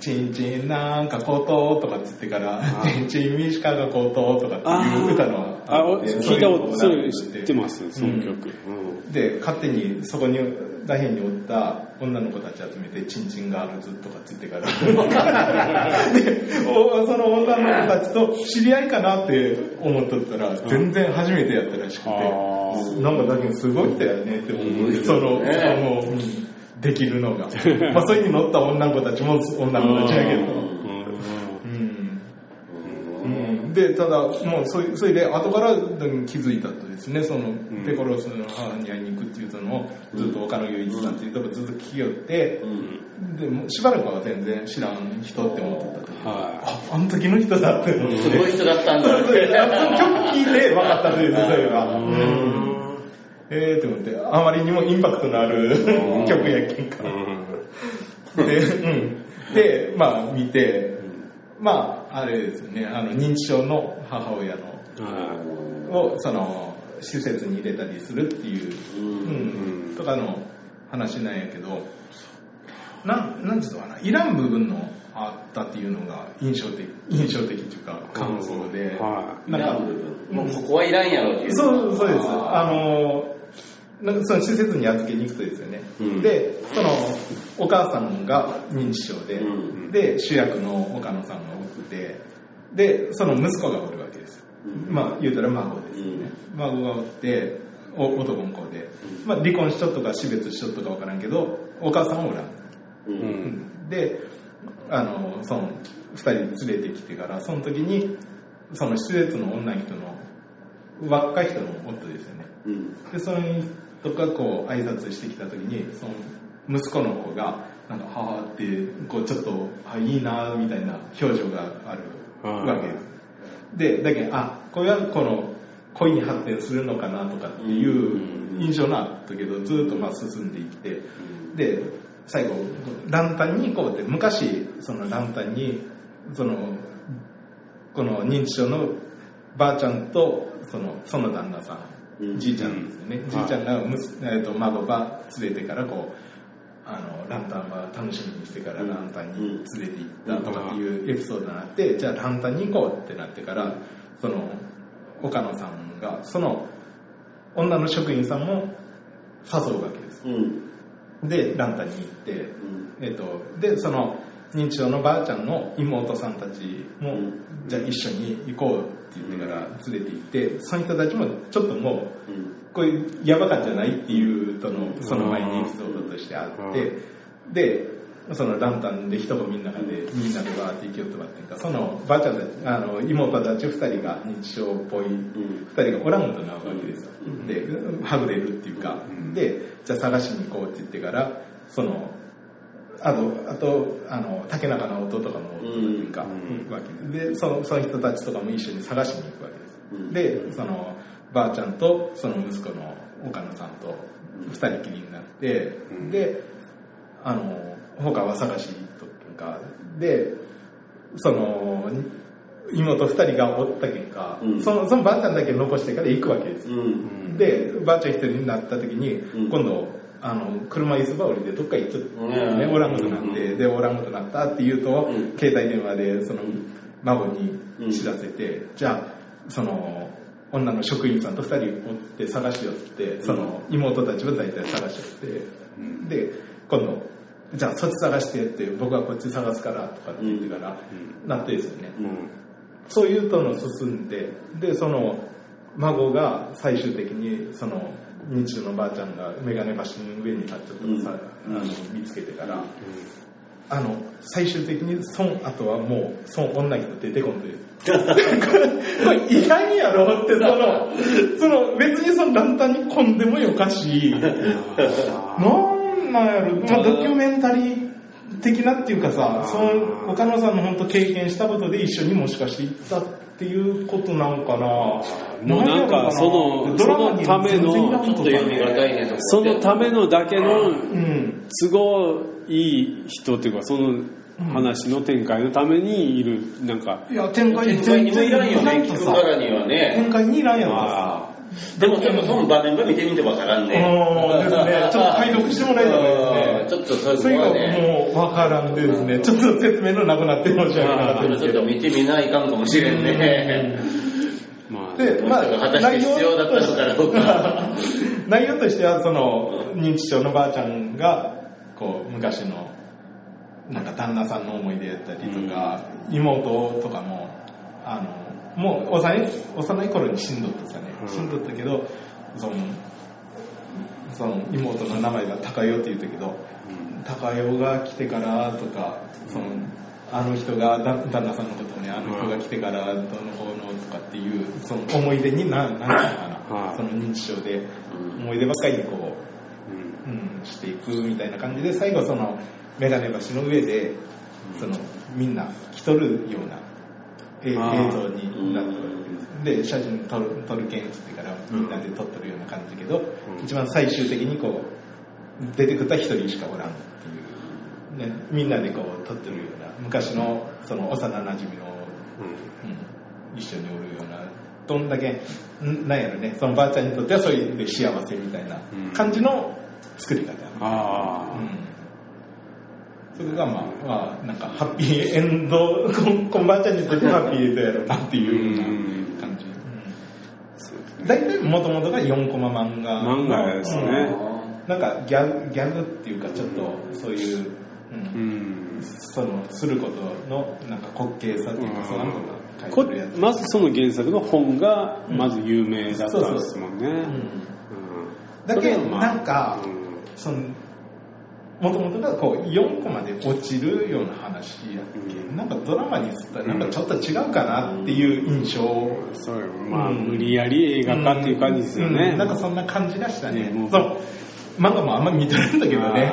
チンチンなんか高騰とかって言ってから、チンチンミシカが高騰とかっていう歌のあ。おって聞いたことそれ知ってますその曲、うん。で勝手にそこにらへんにおった女の子たち集めてチンチンガールズとかって言ってから。でおその女の子たちと知り合いかなって思っとったら全然初めてやったらしくて、あなんかだけどすごい人やねって思う、その、ねその、うんできるのが。まあ、それに乗った女の子たちも女の子たちやけど。で、ただ、もうそれ、それで、後から気づいたとですね、その、ペコロスの母に会いに行くっていうのを、ずっと岡野雄一さんっていうとこずっと聞きよって、で、もうしばらくは全然知らん人って思ってたと。はあ、あの時の人だって思って。すごい人だったんだ。っと曲聴いて分かったというそれが。うんえーって思って、あまりにもインパクトのある曲やけんか。で、うん。で、まあ見て、まあ、あれですよね、あの、認知症の母親の、を、その、施設に入れたりするっていう、うん、とかの話なんやけど、なん、なんつうのかな、いらん部分のあったっていうのが印象的、印象的っていうか、感想で、はい。なんか、もうここはいらんやろっていう。そう、そうです。あの、なんかその施設に預けに行くとですよね。うんで、その、お母さんが認知症で、うんで、主役の岡野さんが多くて、で、その息子がおるわけですよ。まあ、言うたら孫ですよね。孫がおって、お男の子で、まあ、離婚しとっとか死別しとっとかわからんけど、お母さんはおらん。う。うんんで、あの、その、二人連れてきてから、その時に、その施設の女の人の、若い人の夫ですよね。うん。で、その人がこう、挨拶してきた時に、その、息子の子が、なんか、はーって、こう、ちょっと、あ、いいなみたいな表情があるわけです。で、だけど、あ、これはこの、恋に発展するのかなとかっていう印象があったけど、ずっとまあ進んでいって、で、最後、ランタンに行こうって、昔、そのランタンに、その、この認知症のばあちゃんと、その、その旦那さんじいちゃんですよね。じいちゃんがむす、えー、と孫が連れてから、こう、あの、ランタンは楽しみにしてからランタンに連れて行ったとかっていうエピソードがあって、じゃあランタンに行こうってなってから、その、岡野さんが、その、女の職員さんも誘うわけです。うん。で、ランタンに行って、うん。えっと、で、その、認知症のばあちゃんの妹さんたちも、うん。じゃあ一緒に行こうって言ってから連れて行って、その人たちもちょっともう、うん。こういうヤバかじゃないっていうとの、その前にエピソードとしてあって、で、そのランタンで一組の中でみんなでバーって行きよってもらってんか、そのばあちゃんたち、あの、妹たち二人が認知症っぽい、ん。二人がおらんことなわけですよ。で、はぐれるっていうか、で、じゃあ探しに行こうって言ってから、その、あと、あと、あの、竹中の弟とかもおるっていうか、うん。行くわけで、で、その、その人たちとかも一緒に探しに行くわけです。うん。で、その、ばあちゃんと、その息子の岡野さんと、二人きりになって、うん。で、あの、他は探しとか、で、その、妹二人がおったけんか、うん。その、そのばあちゃんだけ残してから行くわけです。よ。うん。で、ばあちゃん一人になった時に、うん。今度、あの、車椅子ば降りでどっか行っちゃって、ね、うん。おらんことになって、で、おらんことになったって言うと、うん。携帯電話で、その、孫に知らせて、じゃあ、その、女の職員さんと二人おって探しよって、その、妹たちは大体探しよって、で、今度、じゃあそっち探してって、僕はこっち探すからとかって言ってから、なってですよね。うん。そういうとの進んで、で、その、孫が最終的に、その、認知症のばあちゃん。がメガネ橋の上に立っちゃったのさ、あの見つけてから、あの最終的にその後はもうその女の人出てこんで これいかんやろってそのその別にそのランタンに込んでもよかし。なんなんやろ、まあ、ドキュメンタリー的なっていうかさその岡野さんの本当経験したことで一緒にもしかして行ったっていうことなんかな。もうなんかそのそのためのちょっと読みがたいねそのためのだけのうん。都合いい人っていうかその話の展開のためにいるなんか。いや展開にもいらんよね聞くさ。からにはね展開にいらんやんか。あでもちょっとその場面ば見てみてわからんね。うんですね。ちょっと解読してもらえたらうんですねちょっとそうそれがいうのはね。もうわからんでですね。ちょっと説明のなくなって申し訳なかったですけど。ちょっと見てみないかんかもしれんね。まあで、まあ、果たして必要だったのかどうか。内容 としては、その、認知症のばあちゃんが、こう、昔の、なんか旦那さんの思い出やったりとか、妹とかも、あの、もう幼い、幼い頃に死んどったさね、うん死んどったけど、その、その妹の名前が高代って言ったけど、高代が来てからとか、その、あの人がだ旦那さんのことをね、あの人が来てからどうのこうのとかっていう、その思い出にな、なんていうのかはな、その認知症で思い出ばっかりにこうん。う、うん、していくみたいな感じで、最後その、メガネ橋の上で、その、みんな着とるようなえ映像になってる。わけで写真撮る、撮るけんっつってからみんなで撮ってるような感じだけど、うん。一番最終的にこう、出てくった一人しかおらんっていう、ね、みんなでこう撮ってるような、昔のその幼馴染の、うん、一緒におるような、どんだけ、んなんやろね、そのばあちゃんにとってはそういう幸せみたいな感じの作り方。あうん。それがまあ、まあ、なんかハッピーエンド、こんばあちゃんにとってハッピーエンドやろうなっていうよう。大体もともとが4コマ漫画。の。漫画ですね。うん。なんかギャグ、ギャグっていうかちょっとそういう、うん。ん。その、することのなんか滑稽さっていうか、そういうのが書こいてるやつ。まずその原作の本がまず有名だったんですもんね。だけどなんかうん。その、もともとがこう4コマで落ちるような話やっけ、うんなんかドラマにすったらなんかちょっと違うかなっていう印象。そうよ。まあうん。無理やり映画化っていう感じですよね。うん。なんかそんな感じがしたね。ねそう。漫画もあんまり見てないんだけどね。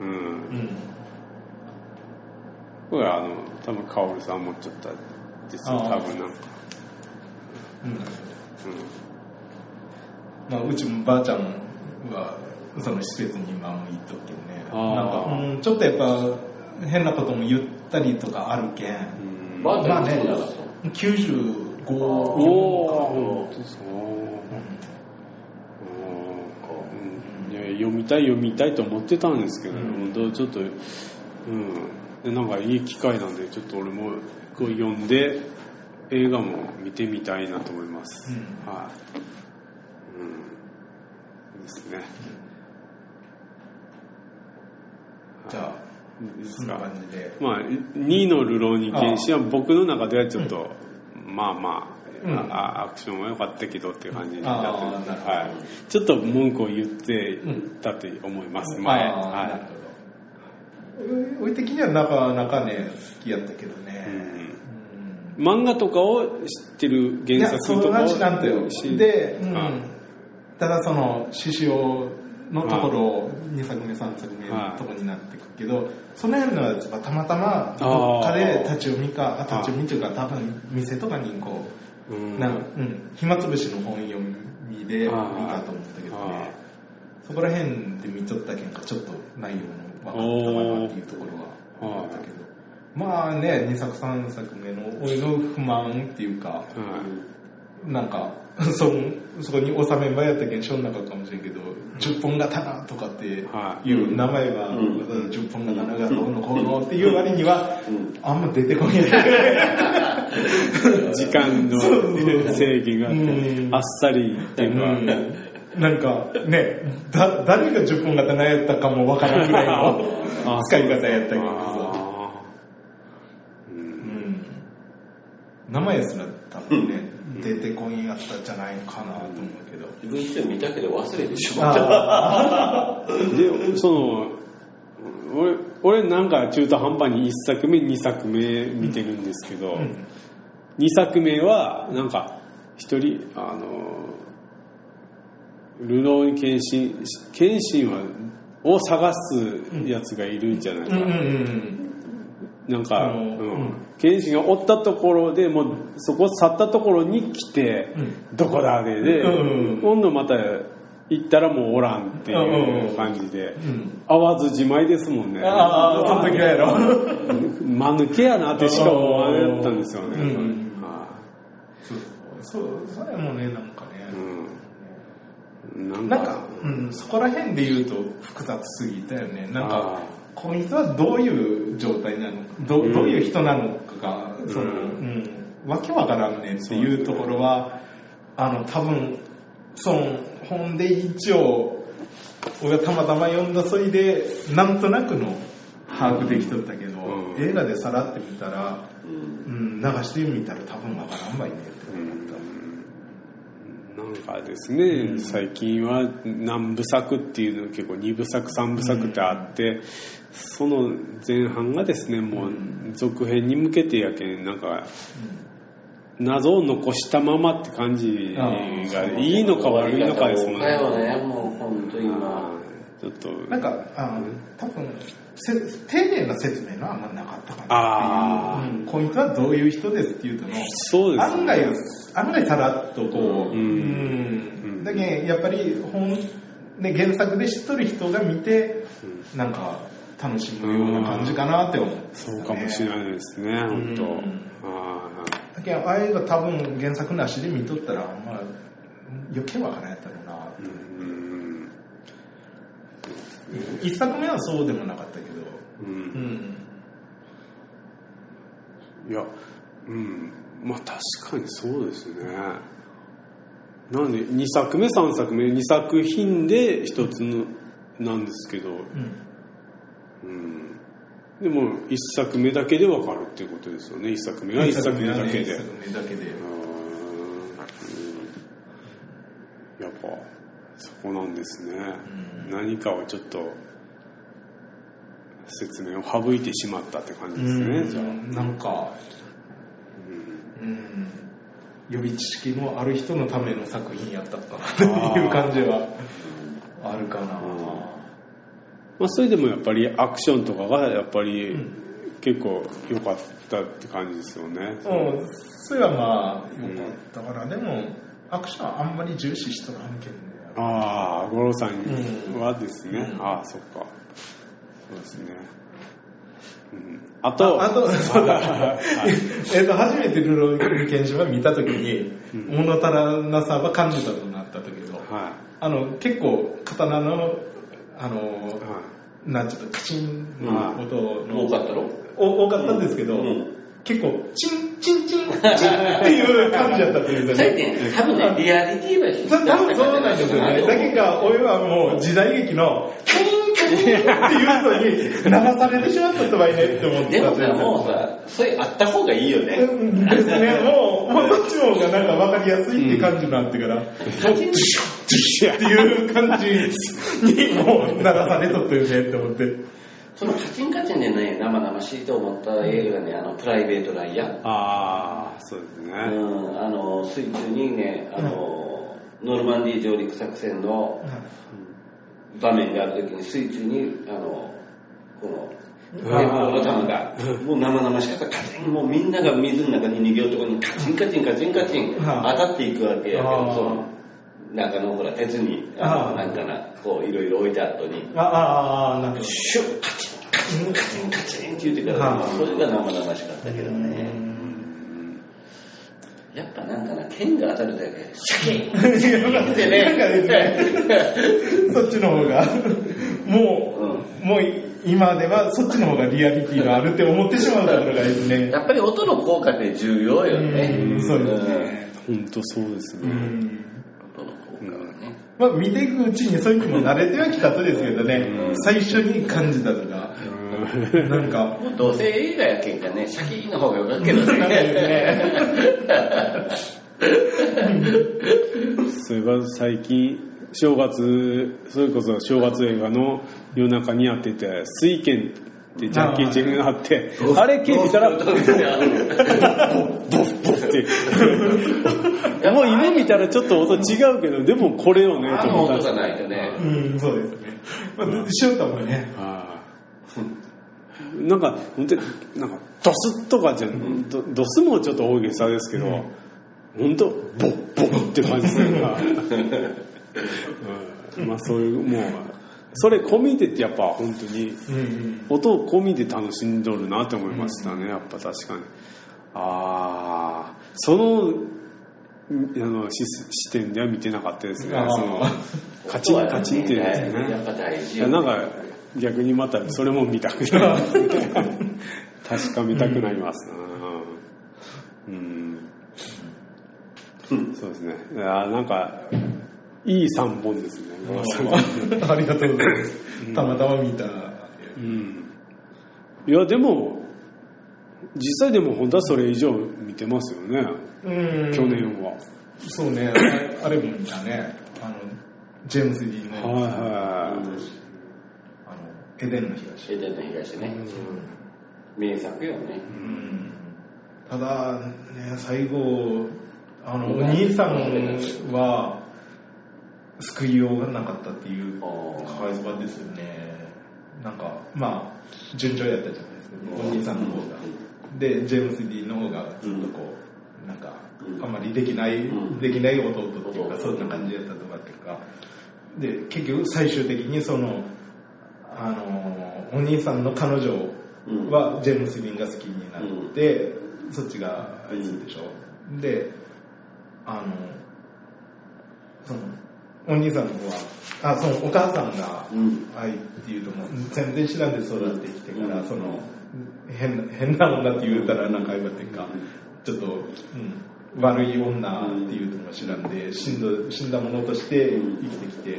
うん。うん。これはあの多分カオルさんもちょっとですよ多分なんか。うん。うまあ、うちもばあちゃんはその施設に今も行っとっけんねなんか、うん、ちょっとやっぱ変なことも言ったりとかあるけん。まあねそうな。の95おおそううん。いや読みたい読みたいと思ってたんですけど、うん。本当ちょっとうん。でなんかいい機会なんでちょっと俺もこう読んで映画も見てみたいなと思います、うん。はい、うん、ですねじゃあいいですそんなか感じで。まあ2のルローニケンシは僕の中ではちょっと、まあまあ、うん。あアクションは良かったけどっていう感じになってる。ほど。はい、ちょっと文句を言ってたと思います、前、あーなるはほど。俺的にはなかなかね好きやったけどね、いうん。漫画とかを知ってる原作とかを知らんとよ。知で、うん。あただその、獅子王のところ、2作目、3作目はいのところになってくるけど、その辺のやつがたまたま、どっかで立ち読みか、あ立ち読みっていうか、多分店とかにこうう、ん。なんかうん、暇つぶしの本読みで見たと思ったけどね、そこら辺で見とったけんか、ちょっと内容も分かったかなっていうところはあったけど、まあね、2作3作目の俺の不満っていうか、はいなんか、そそこに収めんばやったけん、しょんなかかもしれんけど、10本刀とかっていう名前は、うん。10本刀がどうのこうのっていう割には、うん。あんま出てこない。時間の制限があってうん。あっさりっていうか、なんかね、だ誰が10本刀やったかもわからんぐらいの あ使い方やったけど。さ。ううんん。名前すら多分ね、出てこんやったんじゃないかなと思うけど。自分一応見たけど忘れてしまった。あでその俺なんか中途半端に1作目2作目見てるんですけど、うん2作目はなんか一人あのルローニケンシンケンシンはを探すやつがいるんじゃないか、うんうんうんなんか、うん。うん。ケンシンがおったところでもうそこ去ったところに来て、うん。どこだでで、今度また行ったらもうおらんっていう感じで、うん。会わずじまいですもんね。ああその時はやろ。間抜けやなってしか思わなかったんですよね、そうそうそれもねなんかね。いうん、なんかうん、そこら辺で言うと複雑すぎたよね。なんあかこいつはどういう状態なのかどうん。どういう人なのかが、そのうん。うん、わけわからんねっていうところはあの多分その本で一応俺がたまたま読んだそいでなんとなくの把握できとったけど、うん。映画でさらってみたら、うん。うん、流してみたら多分わからんばいねって思った。なんかですね、最近は何部作っていうの結構2部作3部作ってあって、その前半がですねもう続編に向けてやけんなんか謎を残したままって感じがいいのか悪いのかですもんね。もう本当今ちょっと。なんか、あの、多分せ丁寧な説明があんまなかったかな。ああ、うん、こいつはどういう人ですっていうとの、そうですね。案外、案外さらっとこう、うん。うん。だけどやっぱり本、ね、原作で知っとる人が見て、なんか楽しむような感じかなって思う。んですそうかもしれないですね本当、うん。あだけどああいうの多分原作なしで見とったら、まあ、余計わからんやったろうなーうん一作目はそうでもなかったけど、うん。うん、いや、うん、まあ確かにそうですね。なんで2作目3作目2作品で一つのなんですけど、うんうん、でも1作目だけでわかるっていうことですよね。1作目は1作目だけで。一作目だけでうん。やっぱそこなんですね、ん。何かをちょっと説明を省いてしまったって感じですね、じゃあ。なんか、うん、予備知識のある人のための作品やったかなっていう感じはあるかな。まあ、それでもやっぱりアクションとかがやっぱりん結構良かったって感じですよね。うん、それはまあ、よかったから、でも、アクションはあんまり重視しとらんけんね。ああ、五郎さんうんはですね。うんああ、そっか。そうですね。うん、あと、ああと、そうだはい。えっと、初めてルローニケンシンは見たときに、物足らなさは感じたとなったけど、はあの、結構、刀の、あのい。、はなんちょっとカチンの音の、多かったろお多かったんですけど、うん結構、チン、チンチン、チンっていう感じだったっていうんです最よね。近、多分ね、リアリティはそ多分そうなんですよね。だけが、俺はもう時代劇の、キンキンっていうのに流されてしまった人はいねって思ってでもさ、たというかもうさ、それあった方がいいよね。うんですね。もう、もうそっちの方がなんか分かりやすいって感じになってから、カチンっていう感じにもう流されとったよねって思って。そのカチンカチンでね、生々しいと思った映画がね、あの、プライベートライアー。い。ああ、そうですね。うん、あの、水中にね、あの、ノルマンディー上陸作戦の場面があるときに水中に、あの、この、あーレブロタムが、もう生々しかった。カチン、もうみんなが水の中に逃げようとこにカチンカチンカチンカチン当はいたっていくわけやけあど、ーその、中のほら、鉄に、あの、なんかな、こう、いろいろ置いてあった後に、あああ、なんか。シュッ、カチン、カチン、カチン、カチンって言ってから、それが生々しかったけどね。やっぱなんかな、剣が当たるだけで、シャキンってね。なんかですね、そっちの方が、もう、もう今ではそっちの方がリアリティがあるって思ってしまうところがですね。やっぱり音の効果って重要よね。うんそうですね。本当そうですね。うん音の効果はね。まあ見ていくうちにそういうのも慣れてはきたとですけどね、最初に感じたのが、なんか、どうせ映画やけんかね、シャキーンの方がよかっけどね。ね。そういえば最近、正月、それこそ正月映画の夜中にやってて、水拳っってジャッキー・チェンがあってあれ聞いたらボッボッボッってもう今見たらちょっと音違うけどでもこれよねと思ったんです音がないとね。うん、そうですね。まあ、シュートもね、あーなんか本当になんかドスとかじゃん。ドドスもちょっと大げさですけど、本当ボッボッって感じするな、うん、まあそういうもうそれ込みでってやっぱ本当にうんうん。音を込みで楽しんどるなって思いましたね、やっぱ確かに。ああそのんあの視視点では見てなかったですね。そのカチンカチンっていうやつね。やっぱ大事よ。いやなんか逆にまたそれも見たくなりますね確かめたくなりますな。うん、そうですね。いやなんかいい3本ですね。この三本ありがとうございます。たまたま見た。うん。いやでも実際でも本当はそれ以上見てますよね、うん。去年は。そうね、あれも見たね。あの、ジェームス・ディーンの、はいはあの、エデンの東。エデンの東ね。名作よね。うん。ただ、ね、最後、あの、お兄さんは、救いようがなかったっていう、かわいそうばですよね。なんか、まあ、順調やったじゃないですか、お兄さんの方が。で、ジェームス・ディの方が、ずっとこう、なんか、あんまりできない、うん。できない弟っていうか、弟そんな感じやったとかっていうか、で、結局最終的にその、あの、お兄さんの彼女はジェームス・ディーンが好きになって、そっちがあいつでしょ。で、あの、その、お兄さんの方は、あ、そのお母さんがうん。愛っていうともう。全然知らんで育ってきてから、うん。その変な変な女って言うたらなんか今っていうかちょっと、うん、悪い女っていうのも知らんで死んだ死んだ者として生きてきて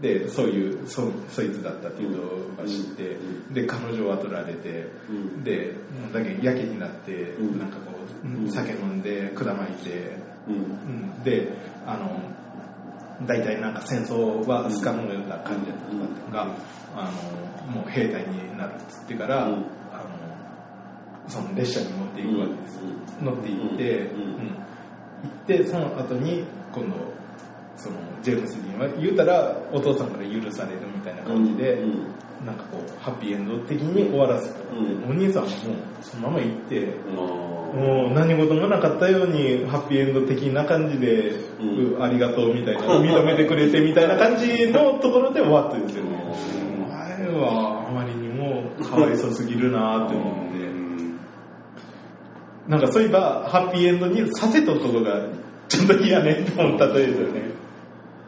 でそういうそそいつだったっていうのを知ってで彼女は取られてうん。でだけやけになってうん。なんかこううん。酒飲んで管巻いてであの大体なんか戦争は不可能なような感じだったが、あのもう兵隊になるっつってから、うん。あのその列車に乗っていくわけです、乗っていって、うん。うん行ってその後に今度そのジェームス・ディーンは言うたらお父さんから許されるみたいな感じで、うんなんかこうハッピーエンド的に終わらせた、うんお兄さんはもうそのまま行って、ももう何事もなかったようにハッピーエンド的な感じで、ありがとうみたいな認めてくれてみたいな感じのところで終わってるんですよね。あれはあまりにもかわいそうすぎるなって思ってなんかそういえばハッピーエンドにさせとくとこがちょっと嫌ねって思ったというよね。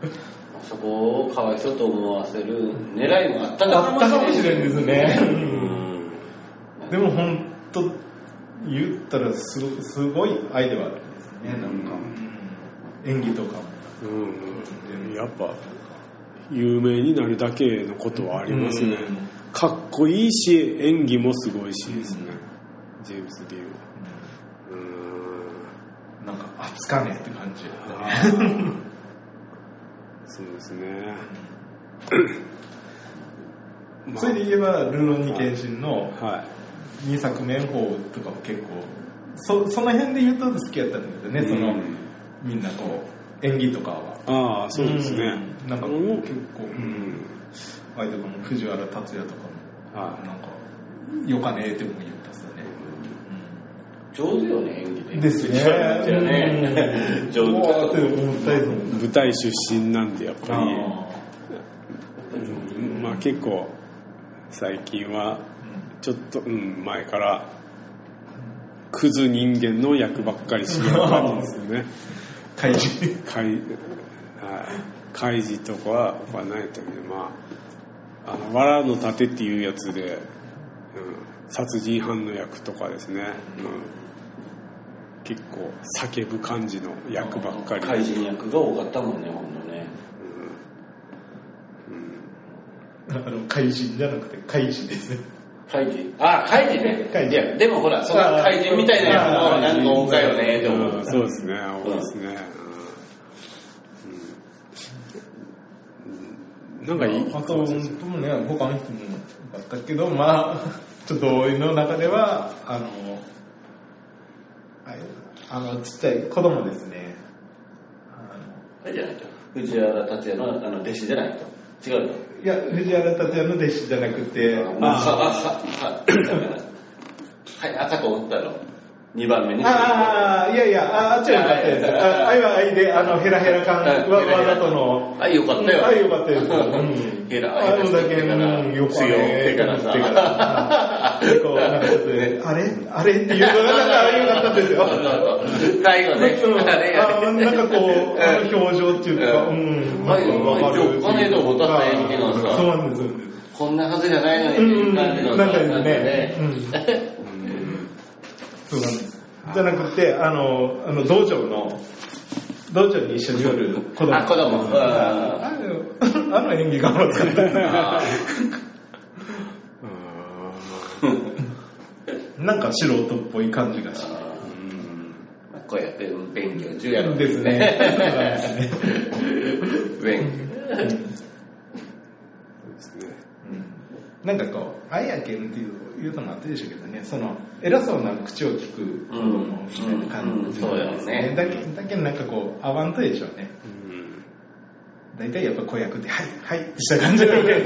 うそこをかわいそうと思わせる狙いもあったあったかもしれんですね。うん。でも本当言ったらすごすごいアイデアですね。なんか、うん演技とかも。うん。やっぱ有名になるだけのことはありますね、うん。かっこいいし演技もすごいしですね、ジェームス・ディーンはつかねって感じ。そうですね。まあそれで言えば、ルロンシンのはい。2作目の方とかも結構、そその辺で言うと好きやったんですよね、その、みんなこう、演技とかは。ああそうですね、うん。なんかこううん。結構、う、うん。んあれとかも藤原竜也とかも、はい。なんか、よかねっても言ったっすよね。上手よね演技でですね。上手よね上手。舞台出身なんでやっぱりまあ結構最近はちょっと、うん、前からクズ人間の役ばっかりしよう感じですよねー怪人。怪はい怪事とかは何やったっけまあ「あの藁の盾」っていうやつで、うん、殺人犯の役とかですね、うん、結構叫ぶ感じの役ばっかり。怪人役が多かったもんねほんとね。あの、怪人じゃなくて怪人ですね。怪人？あ怪人ね。怪人。いやでもほらそんな怪人みたいな役も何か多かよねって思う、うんそうですね。多いですね、うん。うん。なんかいい？あと、本当もね、他の人もだったけど、まあ、ちょっとの中ではあのあのちっちゃい子供ですね。ああれじゃないと藤原達也のあの弟子じゃないと。違ういや藤原達也の弟子じゃなくてあははははい赤と思ったの2番目。にああいやいやああっちはよかったです。ああいはあいであのヘラヘラ感わわざとの。はいよかったよ。あよかったです。うん。ヘラあのだけうんよく強いからさ。ってからでこうなんかちょっとあれ？あれ？っていうのがなんか良かったんですよ。最後ね。うんあれあなんかこう、あの表情っていうか、ううん。ん、はいなんかわかるお金と持たせた演技のさ。そうなんです、そうなんです。こんなはずじゃないのにってうん、いう感じのなんかねで、うん、そうなんです。じゃなくて、あの、あの道場の、道場に一緒に寄る子供。あ子供うんあのあの演技がまずかった。あなんか素人っぽい感じがして。ーこうやって勉強中やろですね。そうなんですね。勉そうですねうんなんかこう、あやけんっていう言うともあったでしょうけどね、その偉そうな口を聞く子供みたいな感じうんうんそうだよね。だけだけどなんかこう、合わんとでしょうね。うん。大体やっぱ子役で、はい、はいってした感じなので、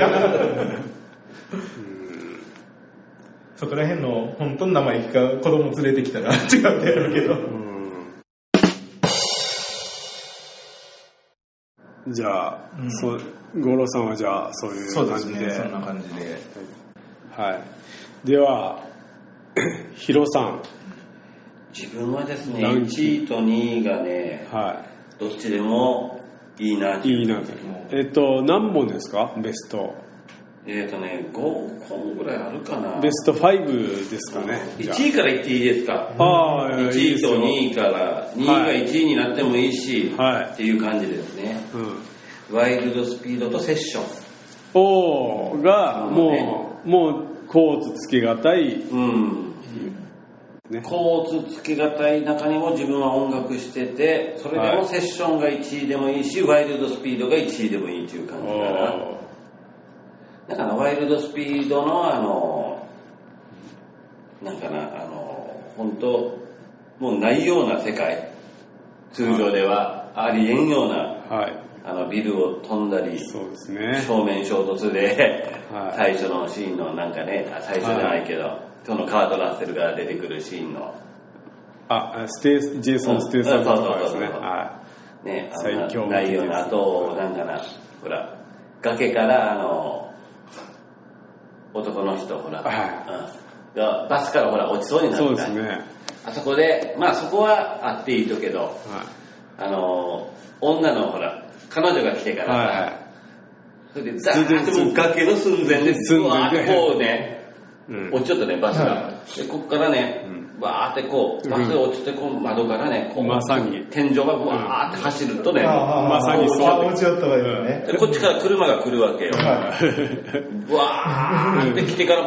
そこら辺の本当の生意気か子供連れてきたら違うってやるけど。じゃあ、うん。そう五郎さんはじゃあそういうそうです感じでね、そんな感じで。はいでは ヒロさん。自分はですねランキ1位と2位がねはどっちでもいいないいいなとえっと何本ですか？ベスト。えっ、とね5本ぐらいあるかな。ベスト5ですかね。じゃ1位から言っていいですか？あああ1位と2位から。2位が1位になってもいいし、はい。っていう感じですね。うん。ワイルドスピードとセッション。おーがそうねもうコーツつけがたい。うん。ね。コーツつけがたい中にも自分は音楽しててそれではい。もセッションが1位でもいいし、ワイルドスピードが1位でもいいっていう感じかな。おだからワイルドスピードのあのなんかなあの本当もうないような世界通常ではありえんようなーはいあのビルを飛んだりそうですね。正面衝突で、はい。最初のシーンのなんかねあ最初じゃないけど、そのカート・ラッセルが出てくるシーンの。あステージェイソン・ステーサーとかですね。うんそうそうそうそうはねあ最強のないようなんかなほら崖からあの男の人ほら、はうんがバスからほら落ちそうにいなったそうですね。あそこでまあそこはあっていいとけどはあの女のほら彼女が来てかいら。さ、はい。はいそれでザーッともう崖の寸前で寸前で。うわーっとこうねうん。落ちちゃったねバスが、はでここからね、わーってこうバスが落ちてこう窓からねこうまさに。天井がわーって走るとね、まさにそう。あ落ちよったわけですね。でこっちから車が来るわけよ、はい。わーって来てから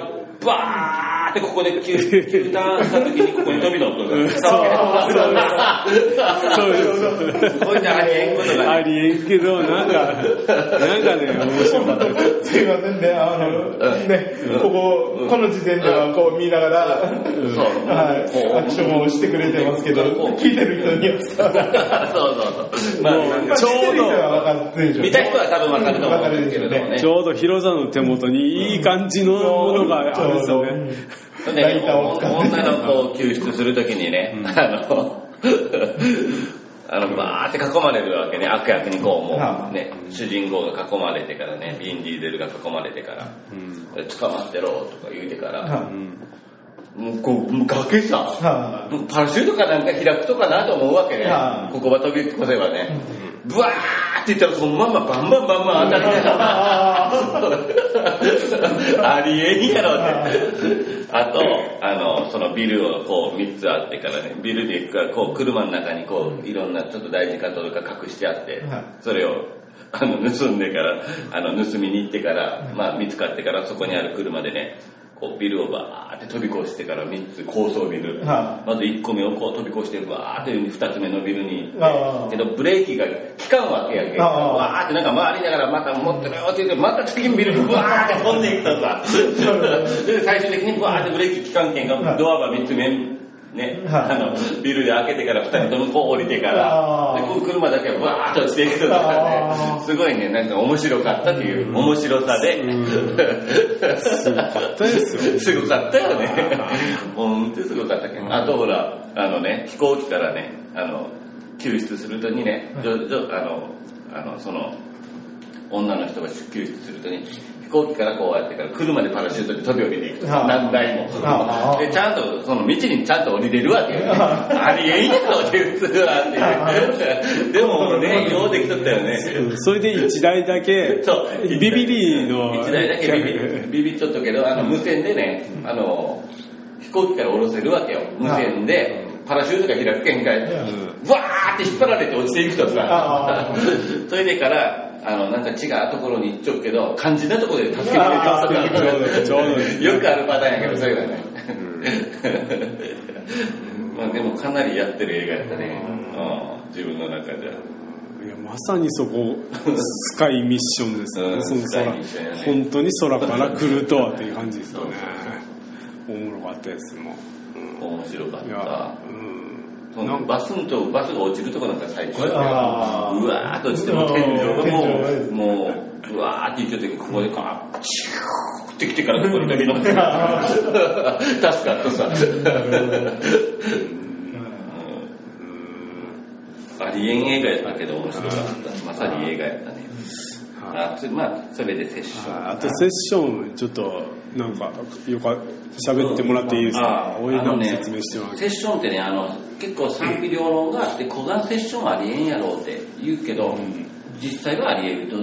バーってここで急 Q ターンした時にここに飛び乗ったのそうですこういったありえんことがありえんけどなんかなんかね面白かったです。すいませんね、あの、ね、ここ、この時点ではこう見ながら、そうはい、アクションをしてくれてますけど、聞いてる人には。伝わらない。そうそうそう。ちょうど見た人は多分わかると思うんですけれどもね。ちょうどヒロさんの手元にいい感じのものがあるんですよね女の子を救出するときにね、あの、あの、バーって囲まれるわけね、悪役にこう、もはあ。うね、主人公が囲まれてからね、ビン・ディーゼルが囲まれてから、で捕まってろとか言うてから、はもうこう、もう崖さ、はもうパラシュートかなんか開くとかなと思うわけねは。あここは飛び越せばね。ブワーって言ったらそのまんまバンバンバンバン当たりながら。ありえんやろって。あと、あの、そのビルをこう3つあってからね、ビルで行くからこう車の中にこういろんなちょっと大事かとか隠してあってはい、それをあの盗んでから、あの盗みに行ってから、まあ見つかってからそこにある車でね、こうビルをバーって飛び越してから3つ高層ビル、はまず1個目をこう飛び越してバーって2つ目のビルに。行ああ。ってけどブレーキが効かんわけやけどああ。わーってなんか回りながらまた持ってるよって言ってまた次のビルにバーって飛んでいったさで最終的にバーってブレーキ効かんけんがはい。ドアが3つ目ね、はい。あのビルで開けてから2人ともこう降りてからでこう車だけはバーッと落ちていくとかね。すごいねなんか面白かったっていう面白さで、すごかったですよ。すごかったよね。本当にすごかったけど。あとほら、あのね、飛行機からね、あの、救出するとにね、あの、あの、その、女の人が救出するとに、飛行機からこうやってから車でパラシュートで飛び降りていくと。はあ何台もはあ。で、ちゃんと、その道にちゃんと降りれるわけよ、ね。ありえんやろって普通はって。でもね、ようできとったよね。うんそれで一台だけそう、ビビリの、一台だけビビビビっちゃったけど、あの、無線でね、あの、飛行機から降ろせるわけよ。無線で、パラシュートが開くけん。かい。わーって引っ張られて落ちていくとさ。あ、それでから、あの、なんか違うところに行っちゃうけど、肝心なところで助けてくれたよくあるパターンやけど、そういうのはね。まあでもかなりやってる映画やったね。うん。自分の中では。いやまさにそこスカイミッションですよね、空。本当に空から来るとはっていう感じですよね。おもろかったですもう、面白かった。のバスンとバスが落ちるとこなんか最高だうわーっと落ちても天井がも天うもううわーって言っててここでかチューってきてからここに飛び乗って。助かったさありえん映画やったけど面白かった。まさに映画やったねあつまあそれでセッション。あとセッションちょっとなんかよか喋ってもらっていいですか？あおいなんあのね説明してもらって。セッションってねあの結構賛否両論があって小眼セッションはありえんやろうって言うけど、実際はありえると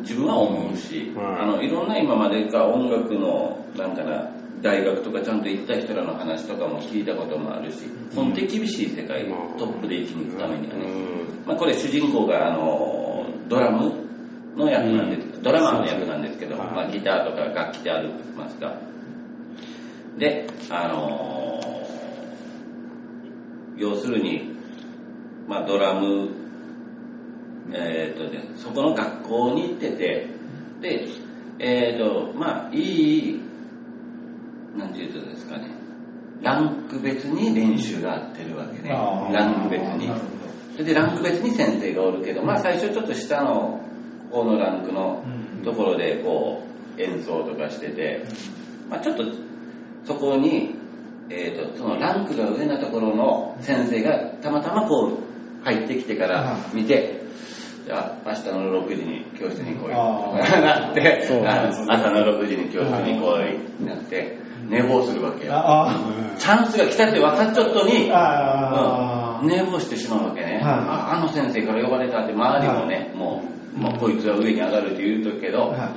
自分は思うし、はい。あのいろんな今までか音楽のなんかな大学とかちゃんと行った人らの話とかも聞いたこともあるし本当に厳しい世界、うんトップで生きに行くためにはね、うん。まあ、これ主人公があのドラムの役なんです、ドラマーの役なんですけど、はいまあ、ギターとか楽器であるますがであのー要するに、まあ、ドラムえっ、とねそこの学校に行っててでえっ、とまあいいなんていうとですかねランク別に練習が合ってるわけね。ランク別に。それでランク別に先生がおるけど、まあ最初ちょっと下のこのランクのところでこう演奏とかしてて、まあちょっとそこに、えー、とそのランクが上なところの先生がたまたまこう入ってきてから見て、じゃあ明日の6時に教室に来いあなってね。朝の6時に教室に来いなって寝坊するわけよ。あチャンスが来たって分かっちゃったにあうん。寝坊してしまうわけね、ああの先生から呼ばれたって周りもね、もう、もうこいつは上に上がるって言うとくけど、は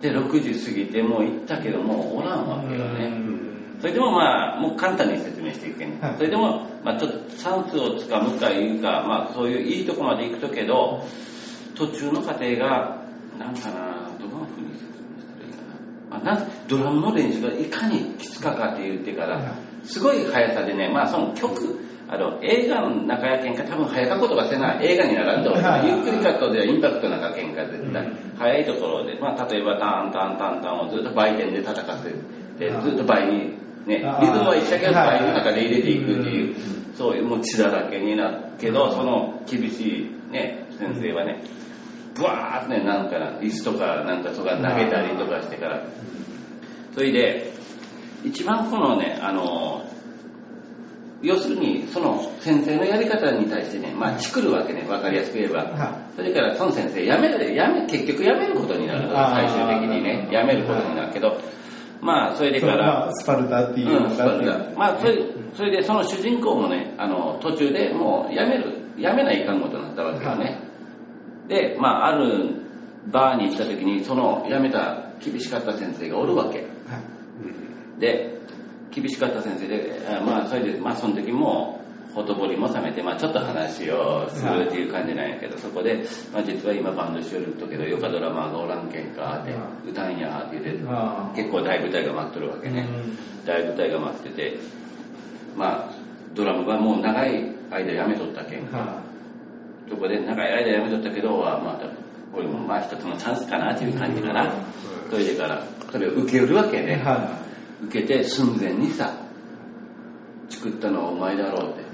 で6時過ぎてもう行ったけどもうおらんわけよね、うん。それでもまあもう簡単に説明していくけん、はい。それでも、まあ、ちょっとチャンスをつかむかいうか、まあ、そういういいとこまで行くとけど途中の過程がなんかなどんなふうに説明したらいいかな,、まあ、なんドラムの練習がいかにきつかかって言ってから、はい。すごい速さでね、まあその曲、あの映画の中やけんか多分速かことがせない映画にならんとゆっくりカットでインパクトなんか絶対、速いところで、まあ例えばタンタンタンタンをずっと倍点で叩かせて、ずっと倍に、ね、リズムは一生懸命倍のはい。中で入れていくっていう、そういうもう血だらけになるけど、その厳しいね、先生はね、ブワーってね、なんかな、椅子とかなんかとか投げたりとかしてから、それで、一番このね、あの、要するに、その先生のやり方に対してね、まあ、チクるわけね、わかりやすく言えば。はそれから、その先生、やめる、やめ、結局やめることになる。最終的にね、やめることになるけど、まあ、それでい。から、まあスパルタっていうまあ、それそれでその主人公もね、あの途中でもうやめる、やめないかんことになったわけよね。で、まあ、あるバーに行った時に、その辞めた厳しかった先生がおるわけ。はいで、厳しかった先生で、あまあ、それで、まあ、その時も、ほとぼりも冷めて、まあ、ちょっと話をするっていう感じなんやけど、そこで、まあ、実は今バンドしよるとけどよかドラマーがおらんけんかってうんやって言ってあ結構大舞台が待っとるわけね、大舞台が待っててまあドラムがもう長い間やめとったけんはそこで長い間やめとったけどはまたこれもまあ一つのチャンスかなっていう感じかな、それでからそれを受けるわけい。ね、は受けて寸前にさ作ったのはお前だろうって。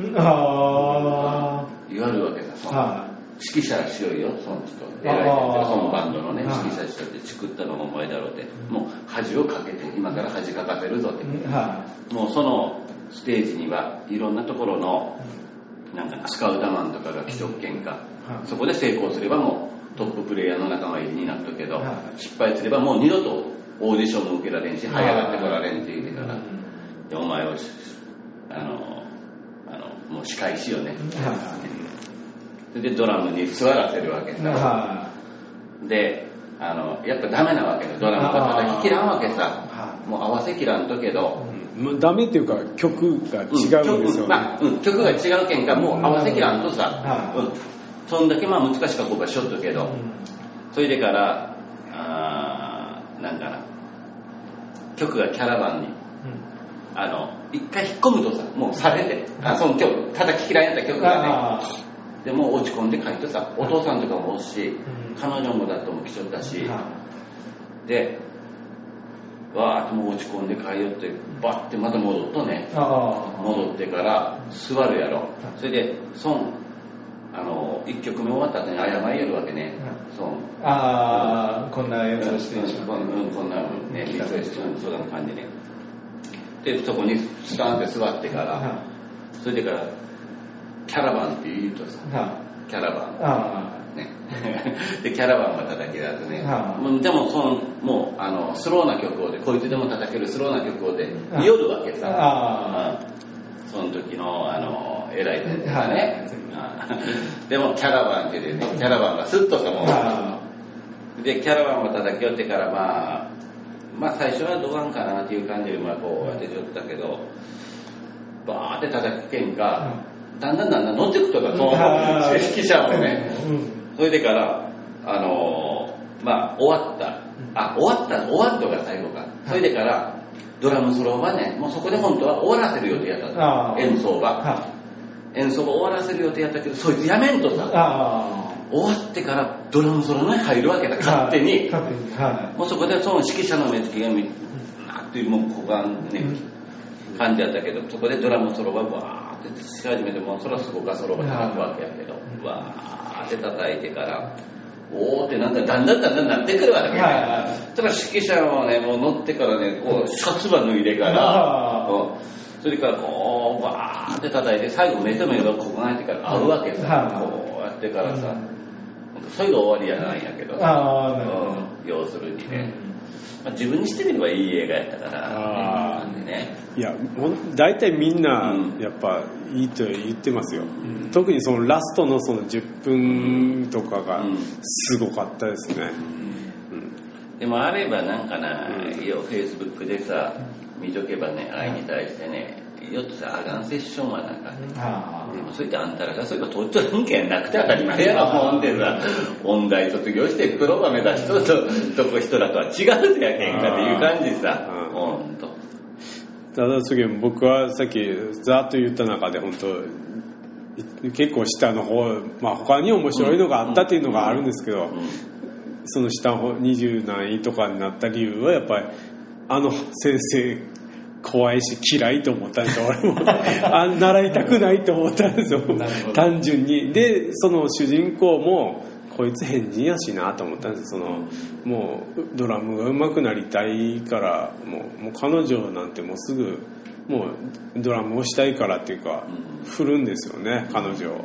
言われるわけさ指揮者しようよその人偉い人そのバンドのねはい。指揮者しようって作ったのがお前だろうって。もう恥をかけて今から恥かかせるぞって。もうそのステージにはいろんなところのなんかなスカウターマンとかが来とっけんか。はい。そこで成功すればもうトッププレイヤーの仲間入りになっとくけどはい。失敗すればもう二度とオーディションも受けられんしい。這い。上がってこられんって言うてからお前をあのあのもう仕返しよね。それでドラムに座らせるわけい。さ。はであのやっぱダメなわけよ。ドラムが叩ききらんわけさ。はもう合わせきらんとけどもうダメっていうか曲が違うんですよ、ね。曲まあうん、曲が違うけんかもう合わせきらんとさ。は、い。うん、そんだけまあ難しかこうかしょっとけど、い。それでからあーなんかな曲がキャラバンにあの一回引っ込むとさもうされてあその曲叩ききらんやった曲がねでも落ち込んで帰ってさお父さんとかもおるし、ん彼女もだとも来ちゃったし、でわーっともう落ち込んで帰よってバッてまた戻っとね。戻ってから座るやろそれで孫あの1曲目終わった後に謝りやるわけね。孫ああ、こんなやつをしてしまう。うんうんこんなねリクエストうんそうな感じねでそこにスタンって座ってからはそれでからキャラバンって言うとさキャラバン。ね、でキャラバンが叩き出すね、はいもうでもそのもうあのスローな曲をでこいつでも叩けるスローな曲をではい夜わけさ、その時のあの偉い先生がはい。ね、うん でもキャラバンってでねキャラバンがスッとさもあ。うでキャラバンを叩き寄ってからまあまあ最初はどうなんかなっていう感じでまあこうやってちょったけどバーって叩くけんか、だんだんだんだん乗ってくとかそのはい指揮者もね、うん。それでから、あのーまあ、終わった。あ、終わった、終わったが最後か。それでから、ドラムソロはね、もうそこで本当は終わらせる予定やった演奏が。は演奏が終わらせる予定やったけど、そいつやめんとい。さ、あ終わってからドラムソロに入るわけだ、あ。勝手に。勝手に。はもうそこでその指揮者の目つきがみ、なっていうもう股間ね、感じやったけど、そこでドラムソロがわーってし始めて、もうそらすごかソロが叩くわけやけど、わーって叩いてから、おーってなんだ、だんだんだんだんなってくるわけい。ね。はただ指揮者はね、もう乗ってからね、こう、シャツば脱いでかあら、ーうんそれからこう、わーって叩いて、最後目と目がここが入ってから合うわけさ、はい。こうやってからさ、うん。それが終わりやないんやけどい。、ああ、なるほど。うん。要するにね。まあ、自分にしてみればいい映画やったから、ね。いや大体みんなうん。やっぱいいと言ってますよ、特にそのラストのその10分とかがうん。すごかったですね、でもあればなんかな、うん。よフェイスブックでさ、見とけばね、愛に対してね、よっとさ、アガンセッションはなん。かでもそういったあんたらがそういえば取っちゃるんけんなくて当たり前や。ろ思うんでさ、音大卒業してプロが目指しとるとこ人らとは違うぜやけんかっていう感じさ、うん。ほんと。ただ次僕はさっきざーっと言った中で本当い結構下の方、まあ、他に面白いのがあったっていうのがあるんですけど、うん。その下の方20何位とかになった理由はやっぱりあの先生怖いし嫌いと思ったんですよ。俺も。あ習いたくないと思ったんですよ。単純に。でその主人公もこいつ変人やしなと思ったんですそのもうドラムが上手くなりたいからもうもう彼女なんてもうすぐもうドラムをしたいからっていうかうん。振るんですよね彼女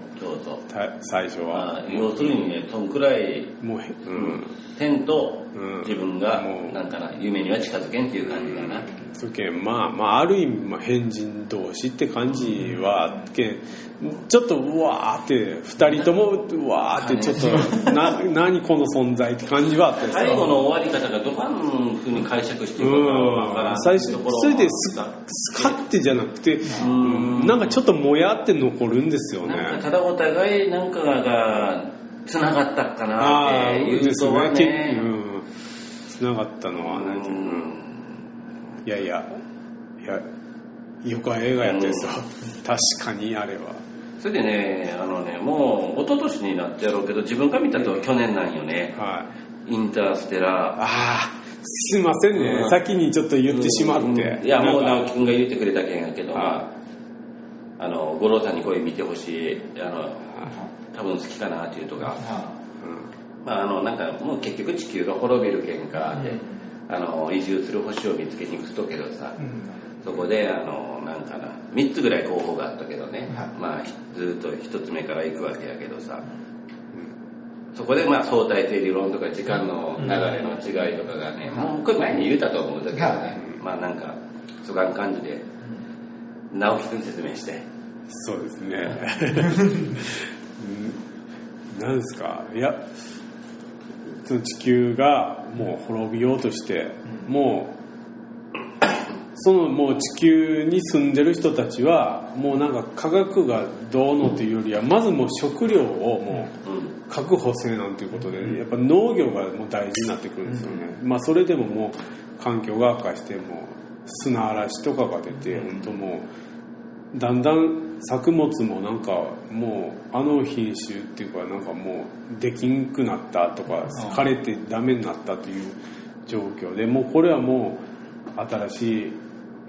最初まは。あ、要するにね、そんくらい、もうへうん。天とうん。自分がなんかな夢には近づけんっていう感じかな、そけんまあまあある意味まあ変人同士って感じはけんちょっとうわーって二人ともうわーってちょっとな 何この存在って感じはあった最後の終わり方がどこの風に解釈していくかわからうん。最初それですスカッてじゃなくてん。なんかちょっともやって残るんですよね。ただお互いなんかがつながったかなああっていうです人はね結ね。うんつながったのはねうん。いやいやいやよくは映画やったですよ。確かにあれは。それでねあのねもう一昨年になってやろうけど自分が見たとは去年なんよね。はい。インターステラー。ああすいませんね、うん。先にちょっと言ってしまって、うん。いやもう直樹君が言ってくれたけんやけど、ああの五郎さんにこれ見てほしい。あの多分好きかなっていうとか、まあ、あのなんかもう結局地球が滅びるけんかで、あの移住する星を見つけに行くとけどさ、そこであのなんかな3つぐらい候補があったけどね、はい。まあひずっと1つ目から行くわけやけどさ、そこでまあ相対性理論とか時間の流れの違いとかがね、もうこれ前に言うたと思うんだけどね、はい。まあなんかそういう感じで直樹君説明して。そうですね。う んなんですか？いやその地球がもう滅びようとして、もうそのもう地球に住んでる人たちはもうなんか科学がどうのというよりはまずもう食料をもううん。確保せなんていうことでやっぱ農業がもう大事になってくるんですよね、まあそれでももう環境が悪化してもう砂嵐とかが出て本当もうだんだん作物もなんかもうあの品種っていうかなんかもうできんくなったとか枯れてダメになったという状況でもうこれはもう新しい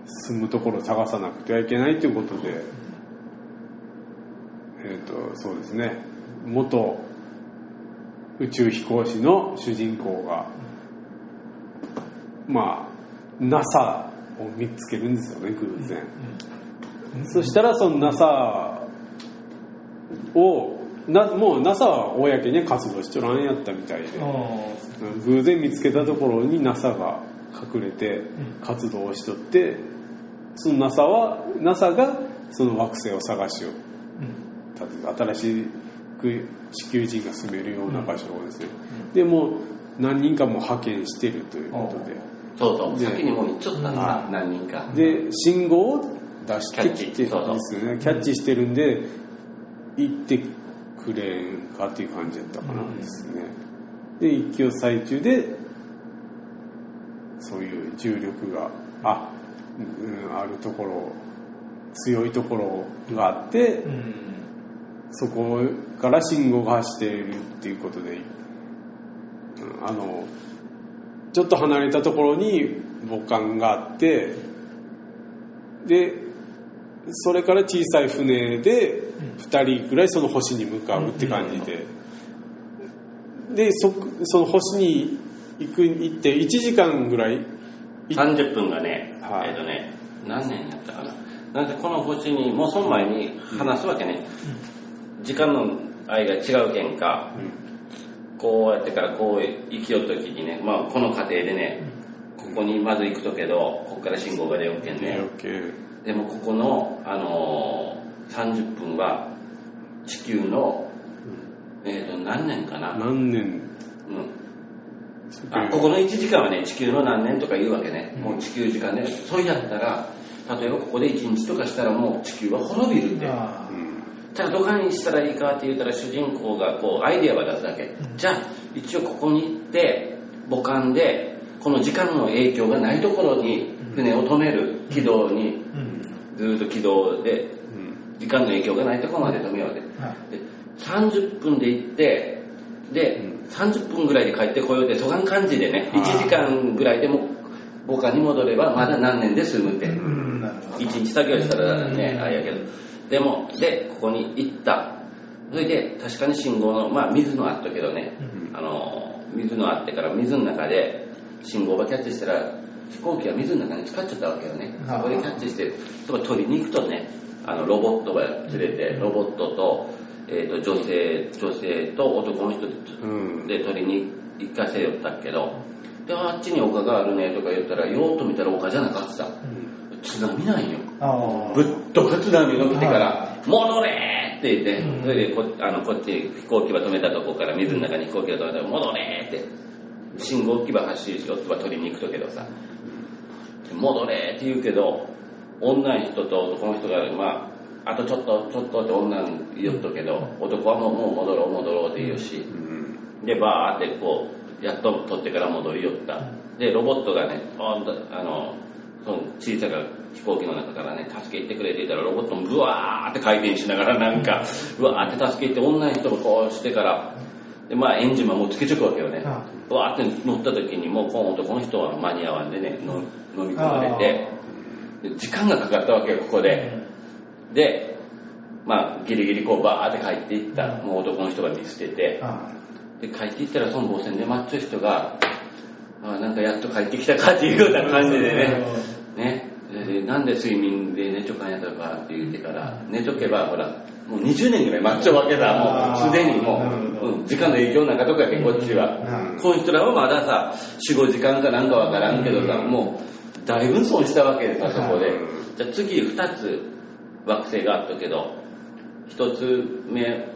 住むところを探さなくてはいけないということでえっ、とそうですね。元宇宙飛行士の主人公がまあ NASA を見つけるんですよね偶然、そしたらその NASA をなもう NASA は公には活動しちょらんやったみたいで。偶然見つけたところに NASA が隠れて活動をしとってその NASA は NASA がその惑星を探しよう。新しく地球人が住めるような場所をですね、でもう何人かも派遣してるということでそうそうで先にもう行っちゃったなは何人かで信号を出してきてですよねキャッチしてるんで行ってくれんかっていう感じだったかなですね。で一挙最中でそういう重力があ、うん、あるところ強いところがあってそこから信号が走っているっていうことで、うんあのちょっと離れたところに母艦があってでそれから小さい船で2人ぐらいその星に向かうって感じで。でそその星に行く行って1時間ぐらいい30分がね、はい。えっ、とね何年やったかな。なんでこの星にもうその前に話すわけね、時間の間違うけんか、こうやってからこう行きよった時にね、まあ、この過程でねここにまず行くとけどここから信号が出ようけんね、でもここの、あのー30分は地球の、えっ、と何年かな、何年？うん、あここの1時間はね地球の何年とか言うわけね、もう地球時間でそれやったら例えばここで1日とかしたらもう地球は滅びるってじゃあどこにしたらいいかって言ったら主人公がこうアイデアは出すだけ、じゃあ一応ここに行って母艦でこの時間の影響がないところに船を止める軌道にずーっと軌道で時間の影響がないところまで止めようで。で30分で行ってで30分ぐらいで帰ってこようでそがん感じでね1時間ぐらいでも母艦に戻ればまだ何年で済むって、一日作業したらね、あれやけど。でも、で、ここに行った。それで、確かに信号の、まあ水のあったけどね、あの、水のあってから水の中で信号がキャッチしたら、飛行機は水の中に使っちゃったわけよね。はあそこでキャッチして、そこ取りに行くとね、あの、ロボットが連れて、ロボットと、えっ、と、女性、女性と男の人でうん。で取りに行かせよったけど、であっちに丘があるねとか言ったらよーっと見たら丘じゃなかった。さ、津波なんよ。あぶっとか津波が来てから「戻れ!」って言って、うん。それでこあのこっち飛行機ば止めたとこから水の中に飛行機が止めたら「戻れ!」って。信号機ば走りよってば取りに行くとけどさ「戻れ!」って言うけど女の人と男の人がまああとちょっとちょっとって女に言っとけど男はもうもう戻ろう戻ろうって言うし、でバーってこうやっと取ってから戻りよった。でロボットがねあのその小さな飛行機の中からね助け行ってくれって言ったらロボットもブワーって回転しながらなんかうわーって助け行って女の人もこうしてからでまあエンジンももうつけちゃくわけよね。はブワーって乗った時にもうこの男の人は間に合わんでねの飲み込まれてで時間がかかったわけよここで。でまあギリギリこうバーって帰っていったもう男の人が見捨てて。あで帰っていったらその母船でマッチョ人があなんかやっと帰ってきたかっていうような感じでね。ね。ででなんで睡眠で寝ちょかんやったのかって言ってから寝とけばほらもう20年ぐらい待っちゃうわけだ。もうすでにもう、うん、時間の影響なんかとかやけんこっちは、うん。この人らはまださ45時間かなんかわからんけどさ、もうだいぶ損したわけでさそこで、じゃあ次2つ惑星があったけど1つ目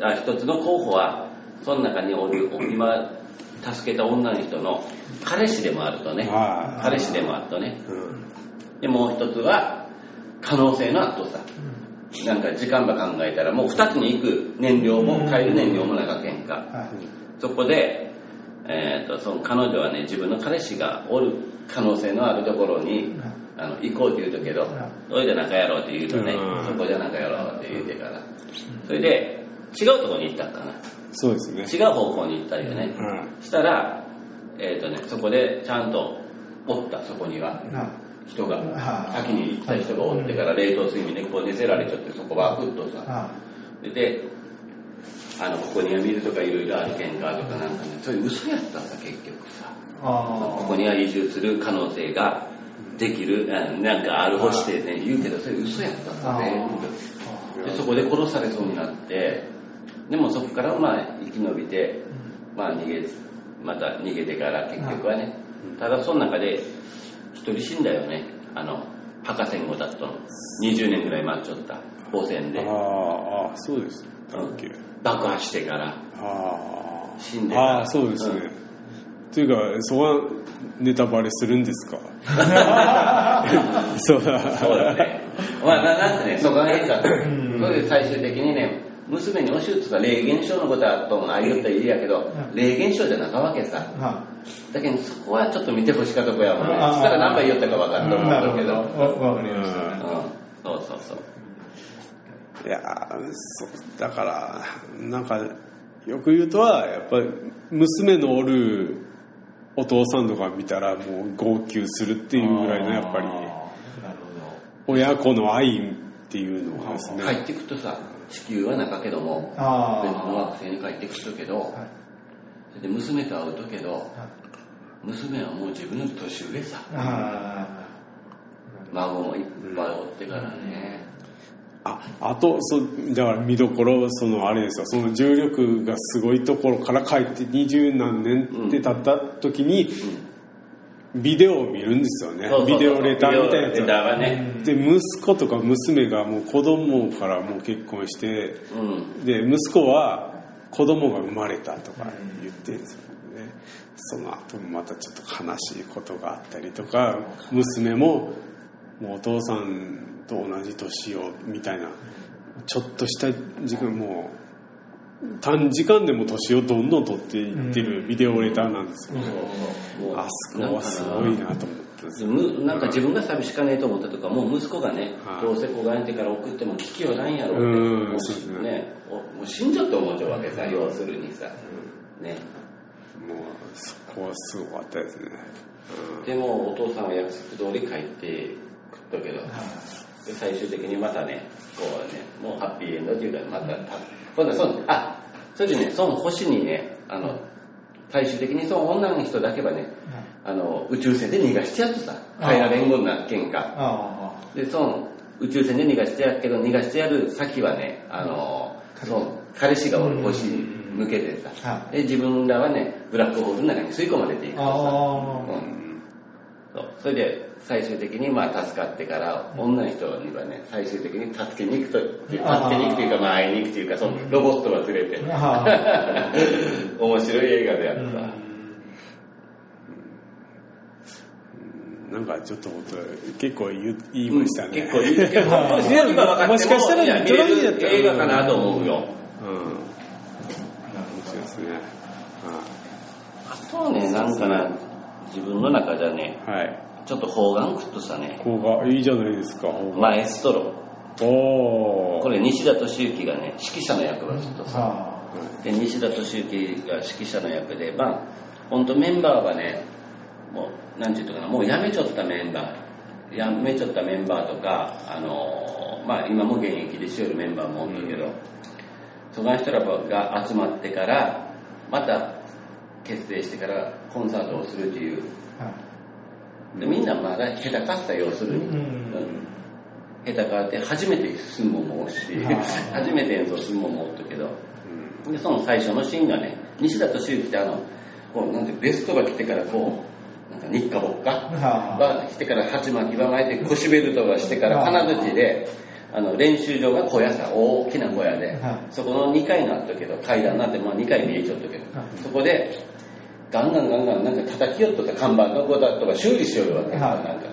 あ一つの候補はその中におる今助けた女の人の彼氏でもあるとね。はい。彼氏でもあるとね。うん。でもう一つは可能性のあとさなんか時間ば考えたらもう2つに行く燃料も帰る燃料も長けんか。はい。そこで、えー、とその彼女はね自分の彼氏がおる可能性のあるところにあの行こうって言うとけど「それじゃ仲やろう」って言うとねうん「そこじゃ仲やろう」って言うてから。それで違うところに行ったんかな？そうですね。違う方向に行ったよね。うん。したら、えーとね、そこでちゃんとおったそこには。は人が。はい先に行った人がおってから冷凍睡眠でこう寝せられちゃってそこバクッとさ。はでであのここには水とかいろいろあるけんかとかなんかねそれ嘘やったんだ結局さ。あここには移住する可能性ができるあなんかあるほしてね言うけどそれ嘘やったんだ全部でそこで殺されそうになってでもそこからまあ生き延びてまあ逃げまた逃げてから結局はね。ただその中で一人死んだよね。あの博士号だったの。20年ぐらい待っちゃった。汚染で。ああそうです。爆破してから。あ死んでから。あああそうですね、というかそこはネタバレするんですか？そう。だそうだね。まあななんかねそこが変だったそんれで最終的にね娘にお手術が霊現象のことはとああ言ったらいいやけど霊現象じゃなかわけさ。はだけどそこはちょっと見てほしかったとこやもんねしたら何か言ったか分かいると思うけどわわかりましたん。そうそうそう。いやーそうだからなんかよく言うとはやっぱり娘のおるお父さんとか見たらもう号泣するっていうぐらいのやっぱり。親子の愛っていうのがですね。帰ってくとさ地球は中けども別の惑星に帰ってくとけどはい。それで娘と会うとけど娘はもう自分より年上さ。あ孫もいっぱいおってからねああとそだから見どころそのあれですよ。その重力がすごいところから帰って二十何年って経った時にビデオを見るんですよね。ビデオレターみたいな。やつね。で息子とか娘がもう子供からもう結婚してうん。で息子は子供が生まれたとか言ってるんですよね。その後もまたちょっと悲しいことがあったりとか娘ももうお父さんと同じ年をみたいなちょっとした時間もう短時間でも年をどんどん取っていってるビデオレターなんですよ、もうあそこはすごいなと思ったんですよむなんか自分が寂しかねえと思ったとかもう息子がね、はい。どうせ子がえてから送っても聞きよらんやろって。うね。もう死んじゃって思っちゃうわけさ要するにさ、ね。もうそこはすごかったですね、でもお父さんは約束通り帰ってくったけどで最終的にまたねこうねもうハッピーエンドっていうかまたた今度はそのあそれでねその星にねあの最終的にその女の人だけはねあの宇宙船で逃がしてやっとさ帰られんなっけんか。あでその宇宙船で逃がしてやるけど逃がしてやる先はねあのその彼氏が俺腰に向けてさ、はで自分らはねブラックホールの中に吸い込まれていくとさ、あうん。そう。それで最終的にまあ助かってから女の人にはね最終的に助けに行くと助けに行くというかまあ会いに行くというかそのロボットが連れてあ 面白い映画であった、なんかちょっと僕結構言いましたね。結構いいけど、はいストーリーが分かってももしかしたらいや見れトライだった映画かなと思うよ。うん。面白いですね。あとはね、なんかな、自分の中ではね、はい。ちょっと方眼くっとしたね、ここがいいじゃないですか。マエストロ。おお。これ西田敏行がね、指揮者の役をずっとさ、あで西田敏行が指揮者の役で、まあ、本当メンバーはね、もう、なんていうのかな、もう辞めちゃったメンバー、辞めちゃったメンバーとか、あのーまあ、今も現役でしよるメンバーもおるけど、その人らが集まってから、また結成してからコンサートをするという、でみんなまだ下手かった要するに、うん。うん。下手かって初めて進むもんもおるし 初めて演奏するもんもおったけど。でその最初のシーンがね西田敏行ってあのこうなんてベストが来てからこうなんか日課ぼっかはが来てから鉢巻きば巻いて腰ベルトがしてから金槌であの練習場が小屋さ大きな小屋ではい。そこの2階になったけど階段になって、まあ、2階見えちゃったけどはい。そこでガンガンガンガンなんか叩きよっとった看板の子だとか修理しよるわけ、はいなんか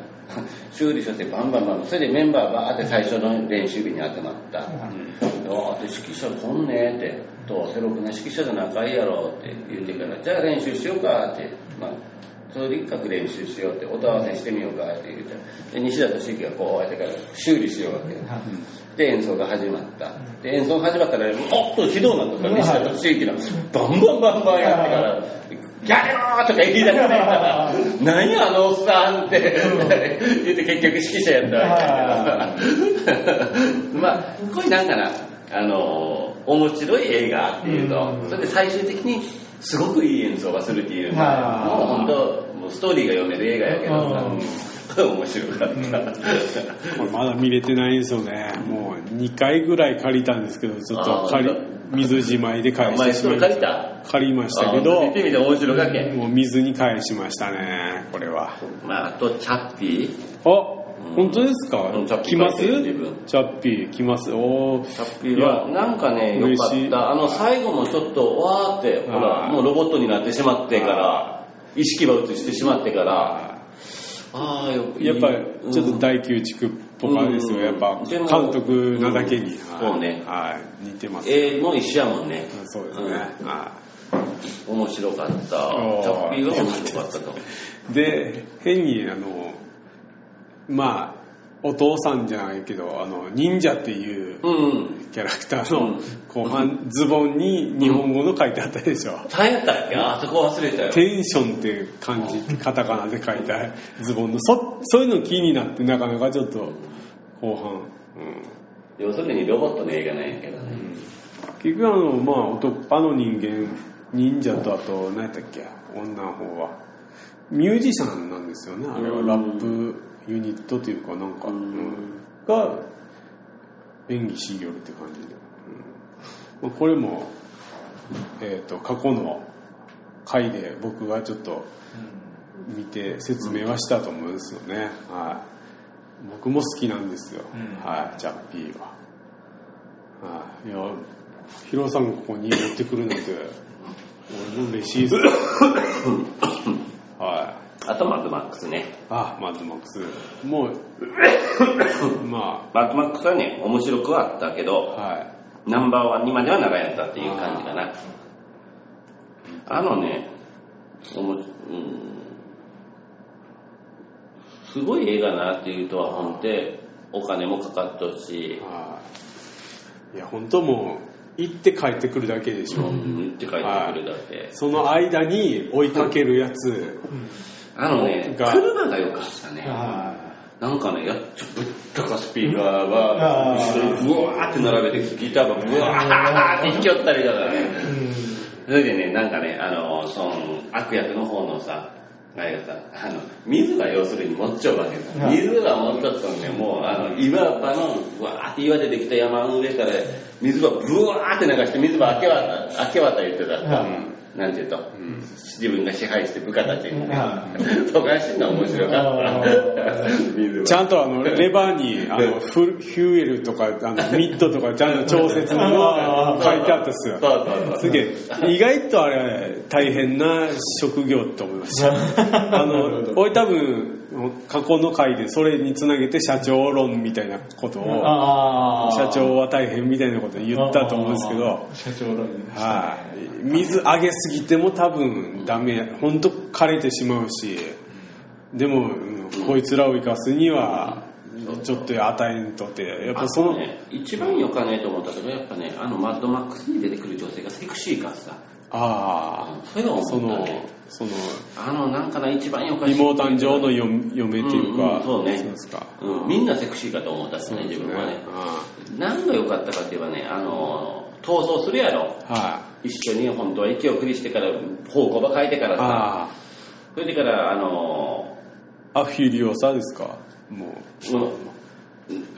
修理しよってバンバンバンそれでメンバーバーって最初の練習日に集まった、ああで指揮者来んねってどうせろくな指揮者じゃ仲いいやろって言ってからじゃあ練習しようかってまあとにかく練習しようって音合わせしてみようかって言うてで西田敏行がこうやってから修理しようわけで演奏が始まった。で演奏始まったらもっとひどうなったから西田敏行のバンバンバンバンやってから「ギャレー!」とか言いながら「何やあのおっさん」って言って結局指揮者やったわけまあこれなんかなあの面白い映画っていうとそれで最終的にすごくいい演奏がするっていうのはもう本当もうストーリーが読める映画やけどさ 面白かった。これまだ見れてないんですよね。もう2回ぐらい借りたんですけど、ちょっと借りあ、水じまいで返してしまいました。た？借りましたけあどもう水に返しましたね、これは。まああとチャッピー？あ、本当ですか？うん。チャッピー来ます？チャッピー来ます。おー。チャッピーはなんかねよかった。あの最後もちょっとわーってほらもうロボットになってしまってから意識は移してしまってからああよやっぱうん。ちょっと大宮地区っぽかですよ。うんやっぱ監督なだけに。そうねはい。似てます。絵も一緒やもんねそうですね。うんは面白かったチおーャッピーは面白かったとで、変にあの、まあ、お父さんじゃないけど、あの、忍者っていうううんキャラクターのう。ん後半、ズボンに日本語の書いてあったでしょ。何やったっけ？あそこ忘れたよ。テンションっていう漢字ってカタカナで書いた ズボンの。そそういうの気になってなかなかちょっと後半、うん、要するにロボットの映画なんやけどね。結局あのまあ男あの人間忍者とあと何やったっけ？女の方は。ミュージシャンなんですよね。あれは。うん。ラップユニットというかなんか、うん。うん。が演技しよるって感じで、うん。まあ、これも、えー、と過去の回で僕がちょっと見て説明はしたと思うんですよね、はい、僕も好きなんですよ、うん。はい、チャッピーは、はい、いやヒロさんがここに持ってくるなんて俺も嬉しいです はい。あとマッドマックスね。あマッドマックス。もう まマッドマックスはね面白くはあったけあどはい。ナンバーワンにまでは長やったっていう感じかな。あのねおも、うん、すごい映画なっていうとは本でお金もかかっとるし、はい。いや本当もう行って帰ってくるだけでしょ、うん、言って帰ってくるだけ、その間に追いかけるやつ、あのねが。車が良かったね。はなんかねやっちょぶっとかスピーカーがあー。後ろにブワーって並べてギターがブワーって弾きよったりだからねそれでね、なんかね、あの、その、悪役の方のさ、あれがさ、あの、水が要するに持っちゃうわけです。はい水が持っちゃったんで、もう、あの、岩場の、わーって岩でできた山の上から、水がブワーって流して、水場明け渡、明け渡言ってた。はいなんていうと、自分が支配して部下たちに。はそこがしんの面白かあった。水ちゃんとあの、レバーに、あの、フル、ヒューエルとか、あの、ミッドとか、ちゃんと調節の 書いてあったっすよ。そうそうそう。すげえ、意外とあれ、大変な職業って思いました。あの、俺多分、過去の回でそれにつなげて社長論みたいなことを、あ社長は大変みたいなこと言ったと思うんですけど、社長論はい。水あげすぎても多分ダメ。ほんと枯れてしまうし、でも、うんこいつらを生かすには、ちょっと与えんとって、やっぱその、ね、一番よかねと思ったけど、やっぱね、あの、マッドマックスに出てくる女性がセクシーからさ、ああ、その思ったね。、その、あの、なんかな、一番よかしい。妹誕生の嫁嫁っていううんか、うんそうねですか。うん、みんなセクシーかと思ったっすね、自分はね。あ何が良かったかって言えばね、あの、逃走するやろ。あは一緒に本当は息を繰りしてから、方向ば変えてからい。さ、あそれでから、あの、あ、アフィリオサですか？もう。うん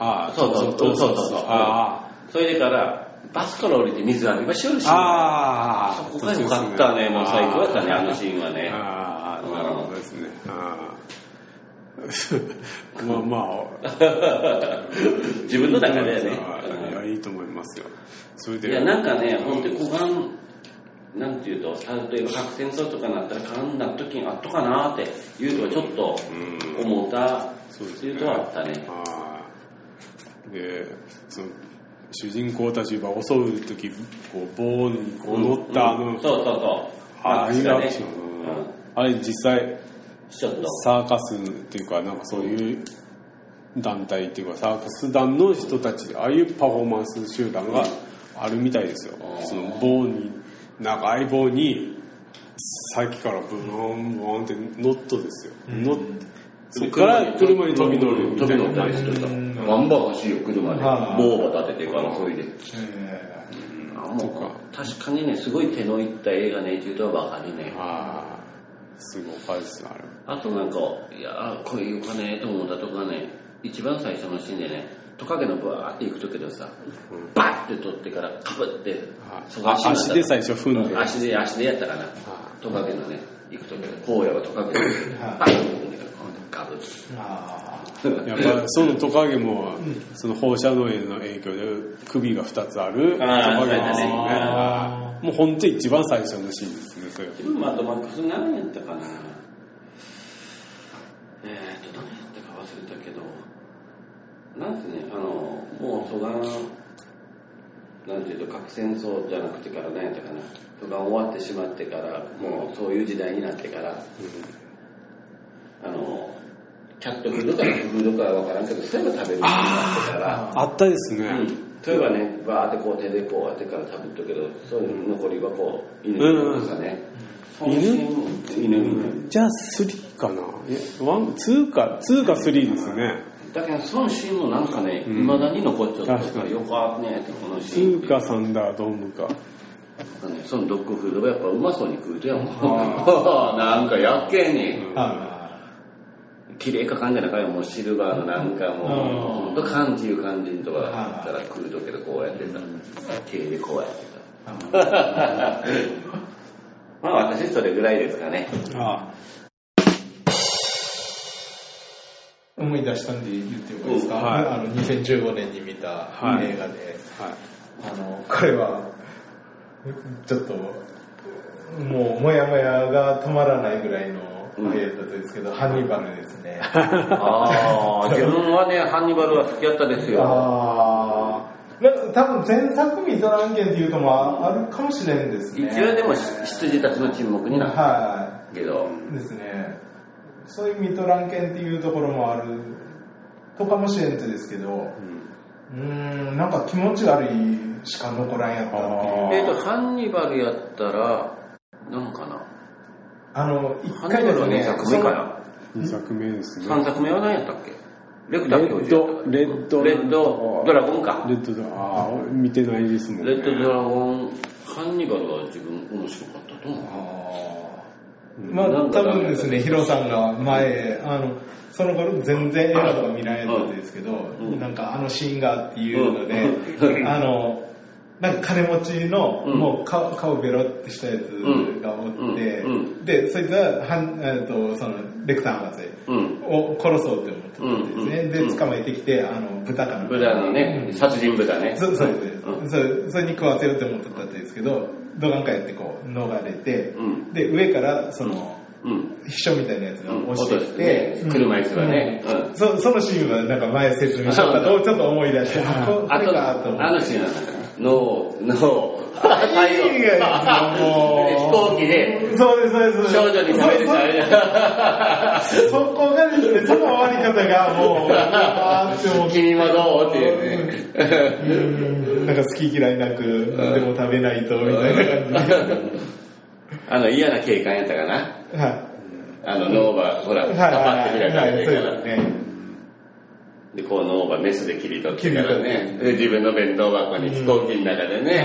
ああ、そうそうそうそうそうあそれでから、バスから降りて水浴び場しよるし、あ。ああ。そこが良かったね、もう最高だったね、あのシーンはね。ああ、なるほどですね。まあまあ。自分の中ではね。いや、いいと思いますよ。それで。いや、なんかね、本当に股間、なんていうと、例えば核戦争とかなったら、勘な時にあっとかなっていうのはちょっと思ったそうですっていうとはあったね。でその主人公たちが襲う時こう棒にこう乗った。あの、そうそうそう。ああいうがね。アクション、うん。あれ実際。サーカスっていうかなんかそういう団体っていうかサーカス団の人たちでああいうパフォーマンス集団があるみたいですよ。うん。その棒に長い棒に先からブーンブーンってノットですよ、乗ってそこから車に飛び乗る。みたいな飛び乗ったりすると。バンバン走るよ、車で。棒を立ててから、それで。えあもう確かにね、すごい手のいった映画ね、っていうとはわかるね。ああすごいパですあれあとなんか、いやー、これいいかねと思ったとかね、一番最初のシーンでね、トカゲのバーって行くとけどさ、バッて取ってからカブって足で。最初踏んで。足で、足でやったかな。トカゲのね、行くとけど、荒野はトカゲの、バッて踏んでから、ガブッー。あやっぱそのトカゲもその放射能への影響で首が2つあるトカゲですよね。あもう本当一番最初のシーンですねそれ自分マッドマックス何やったかな。えーと、何やったか忘れたけど、なんせね、あの、もう、蘇我、なんていうと、核戦争じゃなくてから何やったかな、蘇我終わってしまってから、もうそういう時代になってから、あの、キャットフードかラフードかは分からんけど、そういうの食べる。ようになってから、あったですね、うん。例えばね、バーってこう手でこうやってから食べるとけど、そういう残りはこう、犬とかね。うん犬。犬。じゃあ3かな。ワン2か2か3ですね。だけどそのシーンもなんかね、うん。未だに残っちゃった確かに。よかったねこのシーン。2かサンダードームか。ねそのドッグフードがやっぱうまそうに食うとやもん。あ なんかやっけに綺麗か感じなかよもうシルバーのなんかもううん。ほんと感じいう感じとかだったら食うとけどこうやってさ手でこうやってーさ まあ私それぐらいですかね。あ思い出したんで言ってもいいですか、うんはい。あの2015年に見たはい。映画で、はい。あのこれはちょっともうモヤモヤが止まらないぐらいの映画だったん。ですけど、ハンニバルですね。ああ自分はねハンニバルは好きやったですよ。ああ多分前作ミトランケンっていうのもあるかもしれんです一ね応でも羊たちの沈黙になったはけど。いですね。そういうミトランケンっていうところもあるとかもしれんとですけど。うーんなんか気持ち悪いしか残らんやったっていう。あえっ、とハンニバルやったらなんかなあの一2回ですね作目かな？2作目ですね。3作目は何やったっけ？レクター教授レッドレッドドラゴンか。レッドドラああ見てないですもんね。レッドドラゴンハンニバルは自分面白かったと思う。あまあなんか多分ですね、ヒロさんが前、あの、その頃全然映画とか見ないやつですけど、うん。なんかあのシーンがっていうので、うん。あの、なんか金持ちの、うん。もう顔顔ベロってしたやつがおって、うん。で、そいつは、はんえっと、その、レクター博士うん。を殺そうって思ってたんですね。うん。で、捕まえてきて、あの、豚かな。豚のね、殺人豚ね。そうそう。です、うん。それそれに食わせようって思ってたんですけど、どがんかやってこう、逃れて、うん。で、上から、その、うん。秘書みたいなやつがうん。落ちてきて、ね車椅子がね。うん。うん。そそのシーンはなんか前説明したとちょっと思い出して、あ、これかと思って。あのシーンはなんか、脳、脳、いいがもうで飛行機で、そうです、そうです。少女に食べてたあれそそこがですね、その終わり方がもう、あーって思って。君もどうっていうね。うんなんか好き嫌いなく、でも食べないと、みたいな感あの嫌な警官やったかな。はい。あのノーバー、ほら、はいパパって開かれてそうるから。でこうノーバーメスで切り取ってからね。で、自分の弁当箱に飛行機の中ではいね。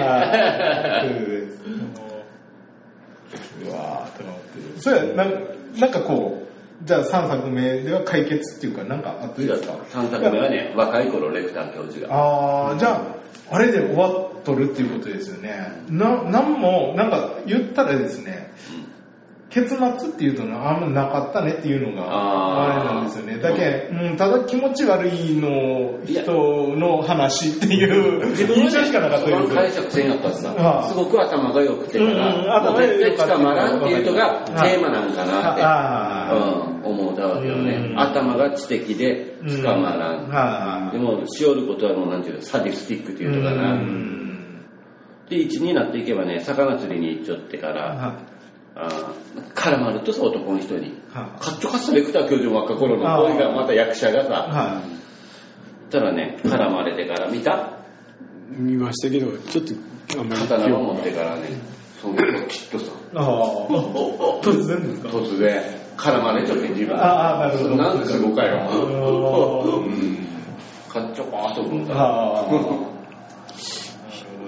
そうわーと思って。それなんなんかこう、じゃあ3作目では解決っていうか、なんかあったんですか？3作目はね、若い頃レクター教授が。ああ、じゃあ、あれで終わっとるっていうことですよね。な、なんも、なんか言ったらですね、結末っていうとなあんまなかったねっていうのが、あれなんですよね。だけ、うん、ただ気持ち悪いの人の話っていう自分印象しかなかったです解釈せんやったらあさ、あすごく頭が良くてかうんうんら、もう絶対捕まらんっていうのがテーマなんかなって。あうん、思うたわけよねう。ん頭が知的でー捕まらん。はでも、しおることはもうなんていうの、サディスティックってい。いうのかな。うんで、1になっていけばね、魚釣りに行っちゃってから、絡まるとさ、男の人に。はカッチョカッチョレクター教授も若頃の声がまた役者がさ、はたらね、絡まれてから見た。見ましたけどちょっとあんまり刀を持ってからね、その子きっとさ、い。ああ、突然ですか？突然、絡まれちゃって自分。ああなるほど。なんですごかよ。あうん。カッチョカーと思った。あ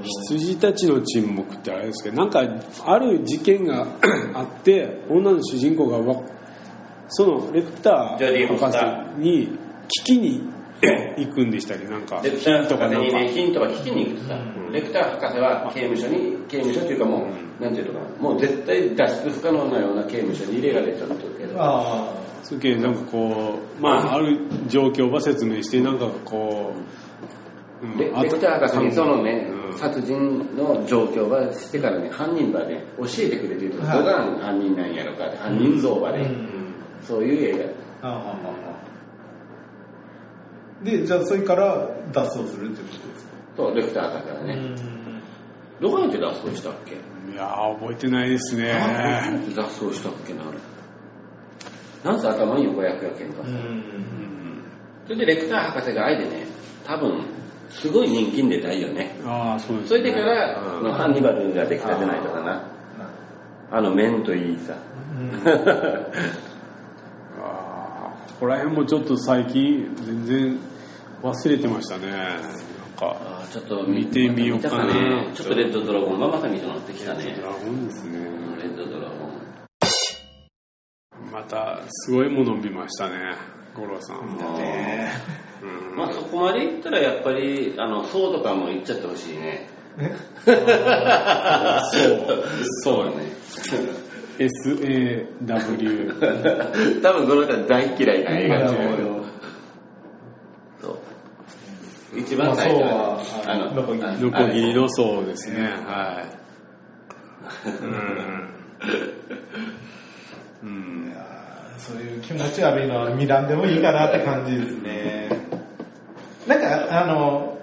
羊たちの沈黙ってあれですけどなんかある事件があって 女の主人公がわそのレクター博士に聞きに行くんでしたっけ？なんかレクター博士にね、ヒントが聞きに行くさ、ん。レクター博士は刑務所に、刑務所っていうかもう、なんていうのかな、もう絶対脱出不可能なような刑務所に入れられちゃったけど、あそれけなんかこうまあある状況ば説明してなんかこう、うんあレレクター博士にそのね、うん。殺人の状況はしてからね、犯人ばね、教えてくれてると、はい。どが犯人なんやろかって、犯人像ばあ。ね、うん。そういう映画。ああああで、じゃあそれから脱走するってことですか？そう、レクター博士はね、ん。どこにて脱走したっけ？いやー覚えてないですね。脱走したっけな、あれ。なんせ頭に横役やけんかさ。うん。それでレクター博士があえてね、多分、すごい人気出たいよね。ああそうですそれでから、うんハンニバルができたじゃないとかな。あの面といいさ。あーここら辺もちょっと最近全然忘れてましたねなんかあーちょっと見てみようかなね。ちょっとレッドドラゴンがまた見となってきたね。ドラゴンですねレッドドラゴン。またすごいもの見ましたね五郎さんね。うん。まあそこまでいったらやっぱり、あの、層とかも行っちゃってほしいね。そう。そうね。SAW 多分この人は大嫌いな映画な中。一番最初まあは、あの、ノコギリの層ですね。はい。うんそういう気持ち悪いのは見らんでもいいかなって感じですね。なんか、あの、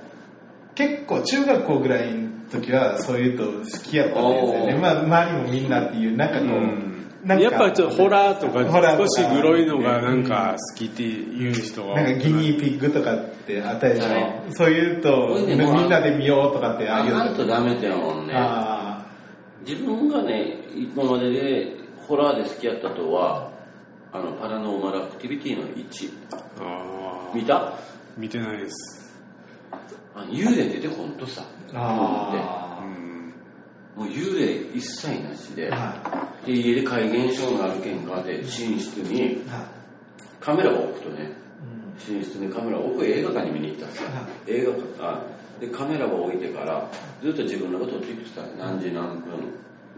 結構中学校ぐらいの時はそういうと好きやったんですよね。まあ、周りもみんなっていう、なんかこう、なんかやっぱちょっとホラーとか少しグロいのがなんか好きっていう人がなんかギニーピッグとかってあったでしょ、はいそういうと、みんなで見ようとかってあああいうかんとダメってやもんね。あ自分がね、今まででホラーで好きやったとは、あの、パラノーマルアクティビティの1。あー。見た？見てないです。あの幽霊出てほんとさ。あ。うあん。もう幽霊一切なしで、で家で怪現象があるけんかで寝室にはカメラを置くとねいうん。寝室にカメラを置く映画館に見に行ったんですよ。は映画館あでカメラを置いてからずっと自分のことを撮っていくとさ何時何分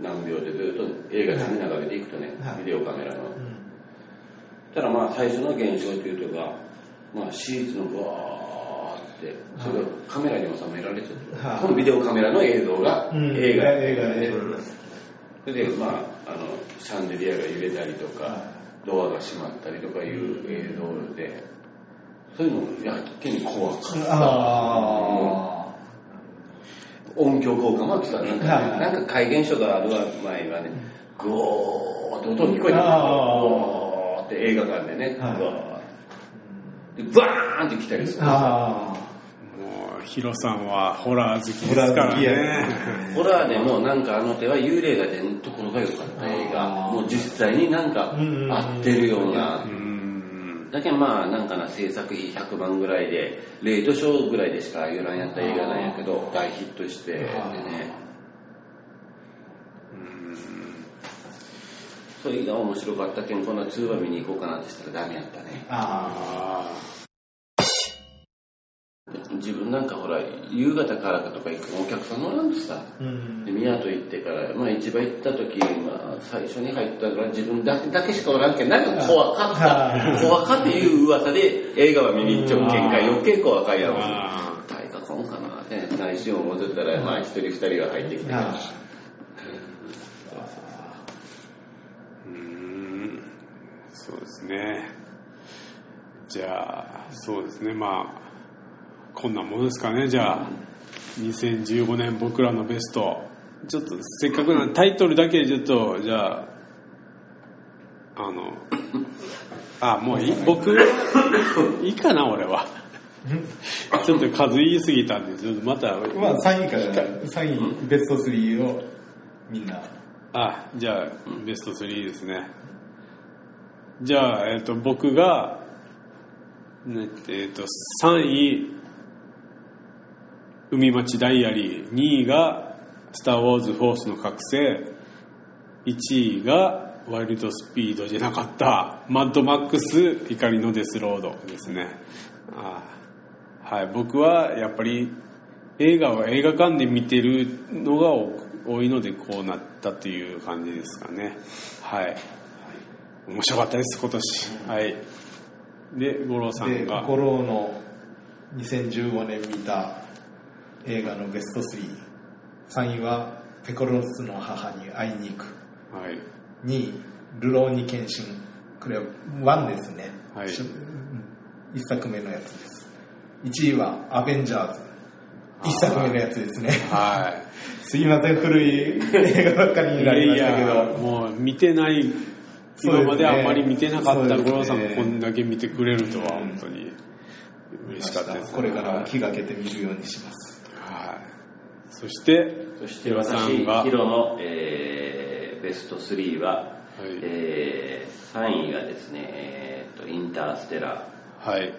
何秒でずっと映画館に流れていくとねはい。ビデオカメラの。うんただまあ最初の現象というとが、まあ、シーツのブワーってそれがカメラに収められちゃって、はい。このビデオカメラの映像がうん。映画。映画で。それでまああのシャンデリアが揺れたりとか、はドアが閉まったりとかいう映像でそういうのやけに怖かった。あ音響効果もあってたなんか,、なんか怪現象がある前はね。ゴーって音聞こえてくる。あーゴーって映画館でね、はい。でバーンって来たりすーる。あもうヒロさんはホラー好きですホラーから好きやね。ホラーでもなんかあの手は幽霊が出んところが良かった映画。もう実際になんか合ってるような。うーん。だけどまあなんかな制作費100万ぐらいでレイトショーぐらいでしかやらんやった映画なんやけど大ヒットしてでねそれが面白かったけんこんな2話見に行こうかなってしたらダメやったね。あ自分なんかほら夕方からかとか行くお客さん乗らんとさ。うん。で宮と行ってから、まあ、市場行った時、まあ、最初に入ったから自分だけだけしかおらんけんなんか怖かった。怖かっていう噂で映画は見に行っちゃうけん。か余計怖かいやろあ誰か来んかなって内心思ってたら、まあ一人二人が入ってきて、あうーんそうですね。じゃあそうですね。まあこんなものですかね。じゃあ2015年僕らのベスト。ちょっとせっかくなタイトルだけちょっとじゃああのあもういい？僕？いいかな俺は。ちょっと数言い過ぎたんでちょっとまたまあ3位から3位ベスト3をみんな。あじゃあベスト3ですねじゃあ、えっと僕が、ねえっと3位海町ダイアリー2位が「スター・ウォーズ・フォースの覚醒」1位が「ワイルド・スピード」じゃなかった「マッドマックス怒りのデス・ロード」ですね。あはい僕はやっぱり映画は映画館で見てるのが多いのでこうなったという感じですかね。はい。面白かったです今年。はい。で五郎さでんが。五郎の2015年見た映画のベスト33位は「ペコロスの母に会いに行く。はい」2位「流浪に献身」これは1ですね、はい。し1作目のやつです。1位は「アベンジャーズ」1作目のやつですね。は すいません古い映画ばっかりいになりましたけいやいやどもう見てない今まであんまり見てなかった五郎さんもこんだけ見てくれるとは本当に嬉しかったですこれからは気がけて見るようにします。はい。そしてそして私ヒロの、えーベスト3は、はい。えー3位がですね、えーとインターステラはい。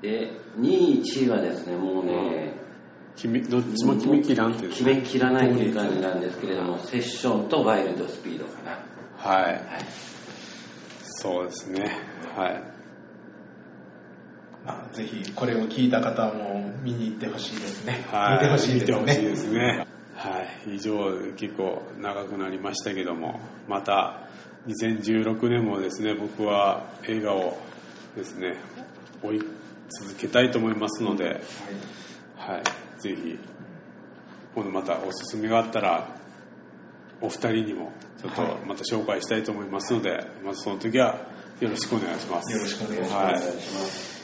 ーで2位1位はですねもうね、君どっちも決めきらんって決めきらないという感じなんですけれどもセッションとワイルドスピードかな。はい。はいそうですね。はい。まあ、ぜひこれを聞いた方も見に行ってほしいですね、はい、見てほしいです見てほしいでねすね。はい、以上結構長くなりましたけども、また2016年もですね、僕は映画をですね、追い続けたいと思いますので、はい、ぜひ、今度またおすすめがあったら、お二人にもちょっとまた紹介したいと思いますので、まずその時はよろしくお願いします。よろしくお願いします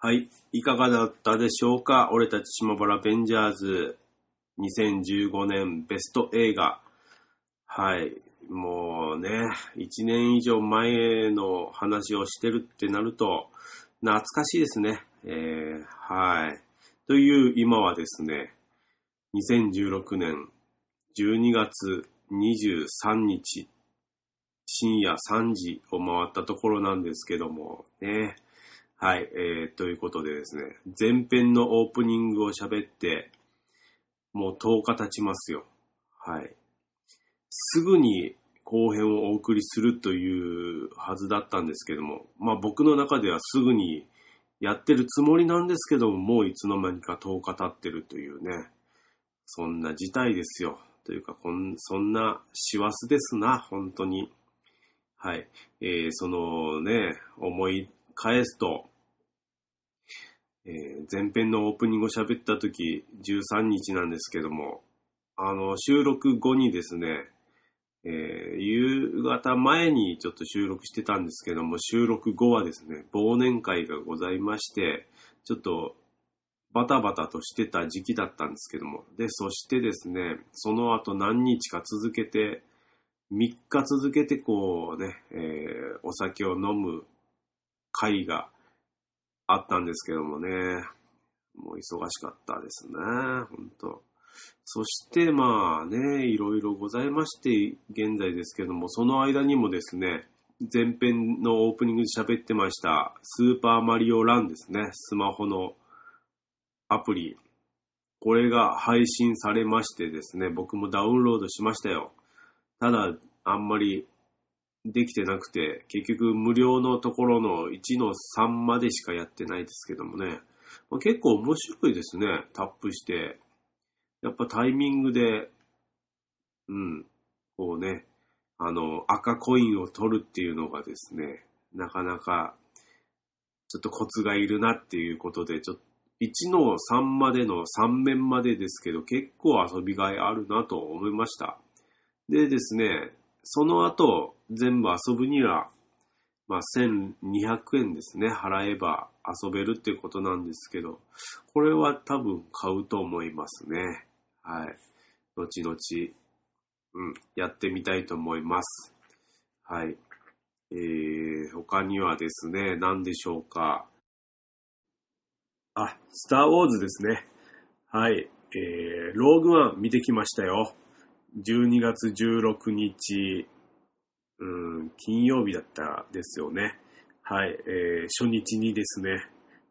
はいはい。いかがだったでしょうか？俺たち島原ベンジャーズ2015年ベスト映画。はい。もうね、1年以上前の話をしてるってなると、懐かしいですね。えー、はい。という今はですね、2016年12月23日、深夜3時を回ったところなんですけども、ね。はい、えー、ということでですね、前編のオープニングを喋って、もう10日経ちますよ。はい。すぐに後編をお送りするというはずだったんですけども、まあ僕の中ではすぐにやってるつもりなんですけども、もういつの間にか10日経ってるというね、そんな事態ですよ。というか、こんそんな師走ですな、本当に。はい。えーそのね、思い返すと、えー前編のオープニングを喋った時、13日なんですけども、あの、収録後にですね、えー夕方前にちょっと収録してたんですけども、収録後はですね、忘年会がございまして、ちょっとバタバタとしてた時期だったんですけども、で、そしてですね、その後何日か続けて、3日続けてこうね、えーお酒を飲む会があったんですけどもね、もう忙しかったですね、本当。そしてまあね、いろいろございまして、現在ですけども、その間にもですね、前編のオープニングで喋ってました、スーパーマリオランですね、スマホのアプリ。これが配信されましてですね、僕もダウンロードしましたよ。ただ、あんまりできてなくて、結局無料のところの1の3までしかやってないですけどもね。ま結構面白いですね。タップして。やっぱタイミングで、うん、こうね、あの、赤コインを取るっていうのがですね、なかなか、ちょっとコツがいるなっていうことで、ちょっと、1の3までの3面までですけど、結構遊びがいあるなと思いました。でですね、その後、全部遊ぶには、まあ、1200円ですね、払えば遊べるっていうことなんですけど、これは多分買うと思いますね。はい。後々、うん、やってみたいと思います。はい。えー、他にはですね、何でしょうか？あ、スター・ウォーズですね。はい。えー、ローグワン見てきましたよ。12月16日、うん、金曜日だったですよね。はい。えー、初日にですね、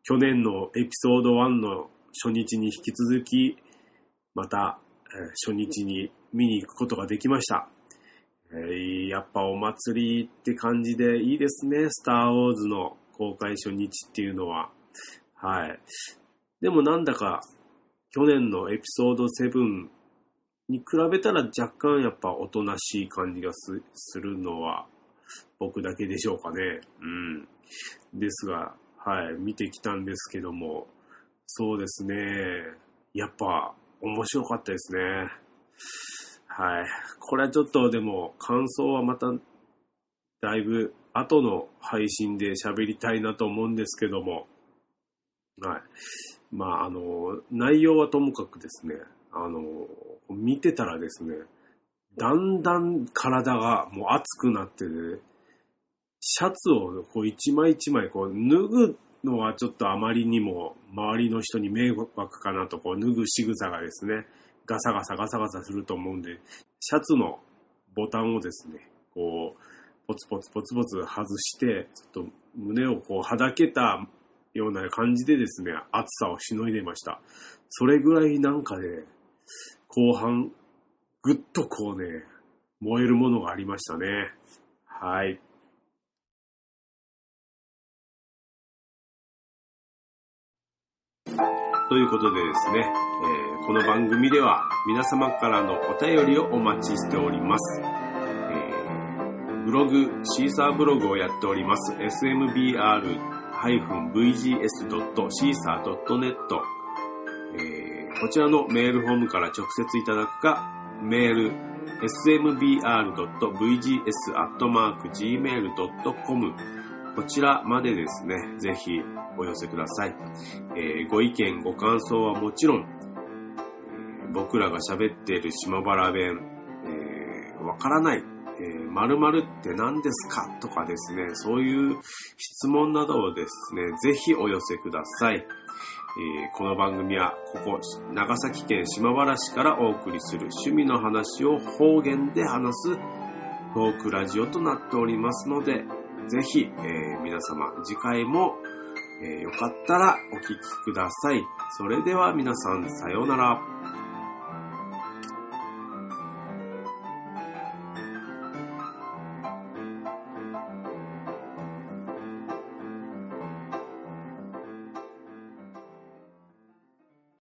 去年のエピソード1の初日に引き続き、また、初日に見に行くことができました。えーやっぱお祭りって感じでいいですね、スター・ウォーズの公開初日っていうのは。はい。でもなんだか、去年のエピソード7に比べたら若干やっぱおとなしい感じがするのは僕だけでしょうかね。うん。ですが、はい、見てきたんですけども、そうですね。やっぱ面白かったですね。はい。これはちょっとでも感想はまただいぶ後の配信で喋りたいなと思うんですけども、はい。まあ、あの、内容はともかくですね、あの、見てたらですね、だんだん体がもう熱くなってね、シャツをこう一枚一枚こう脱ぐのはちょっとあまりにも周りの人に迷惑かなとこう脱ぐ仕草がですね、ガサガサガサガサすると思うんで、シャツのボタンをですね、こう、ポツポツポツポツ外して、ちょっと胸をこうはだけたような感じでですね、暑さをしのいでました。それぐらいなんかね、後半、ぐっとこうね、燃えるものがありましたね。はい。ということでですね、えーこの番組では皆様からのお便りをお待ちしております。えーブログ、シーサーブログをやっております。smbr-vgs.caesar.net、えーこちらのメールフォームから直接いただくか、メール、smbr.vgs.gmail.com こちらまでですね、ぜひお寄せください。えーご意見、ご感想はもちろん、僕らが喋っている島原弁、えーわからない、え、〇〇って何ですか？とかですね、そういう質問などをですね、ぜひお寄せください。えーこの番組は、ここ、長崎県島原市からお送りする趣味の話を方言で話すトークラジオとなっておりますので、ぜひ、えー皆様、次回も、えーよかったらお聴きください。それでは皆さん、さようなら。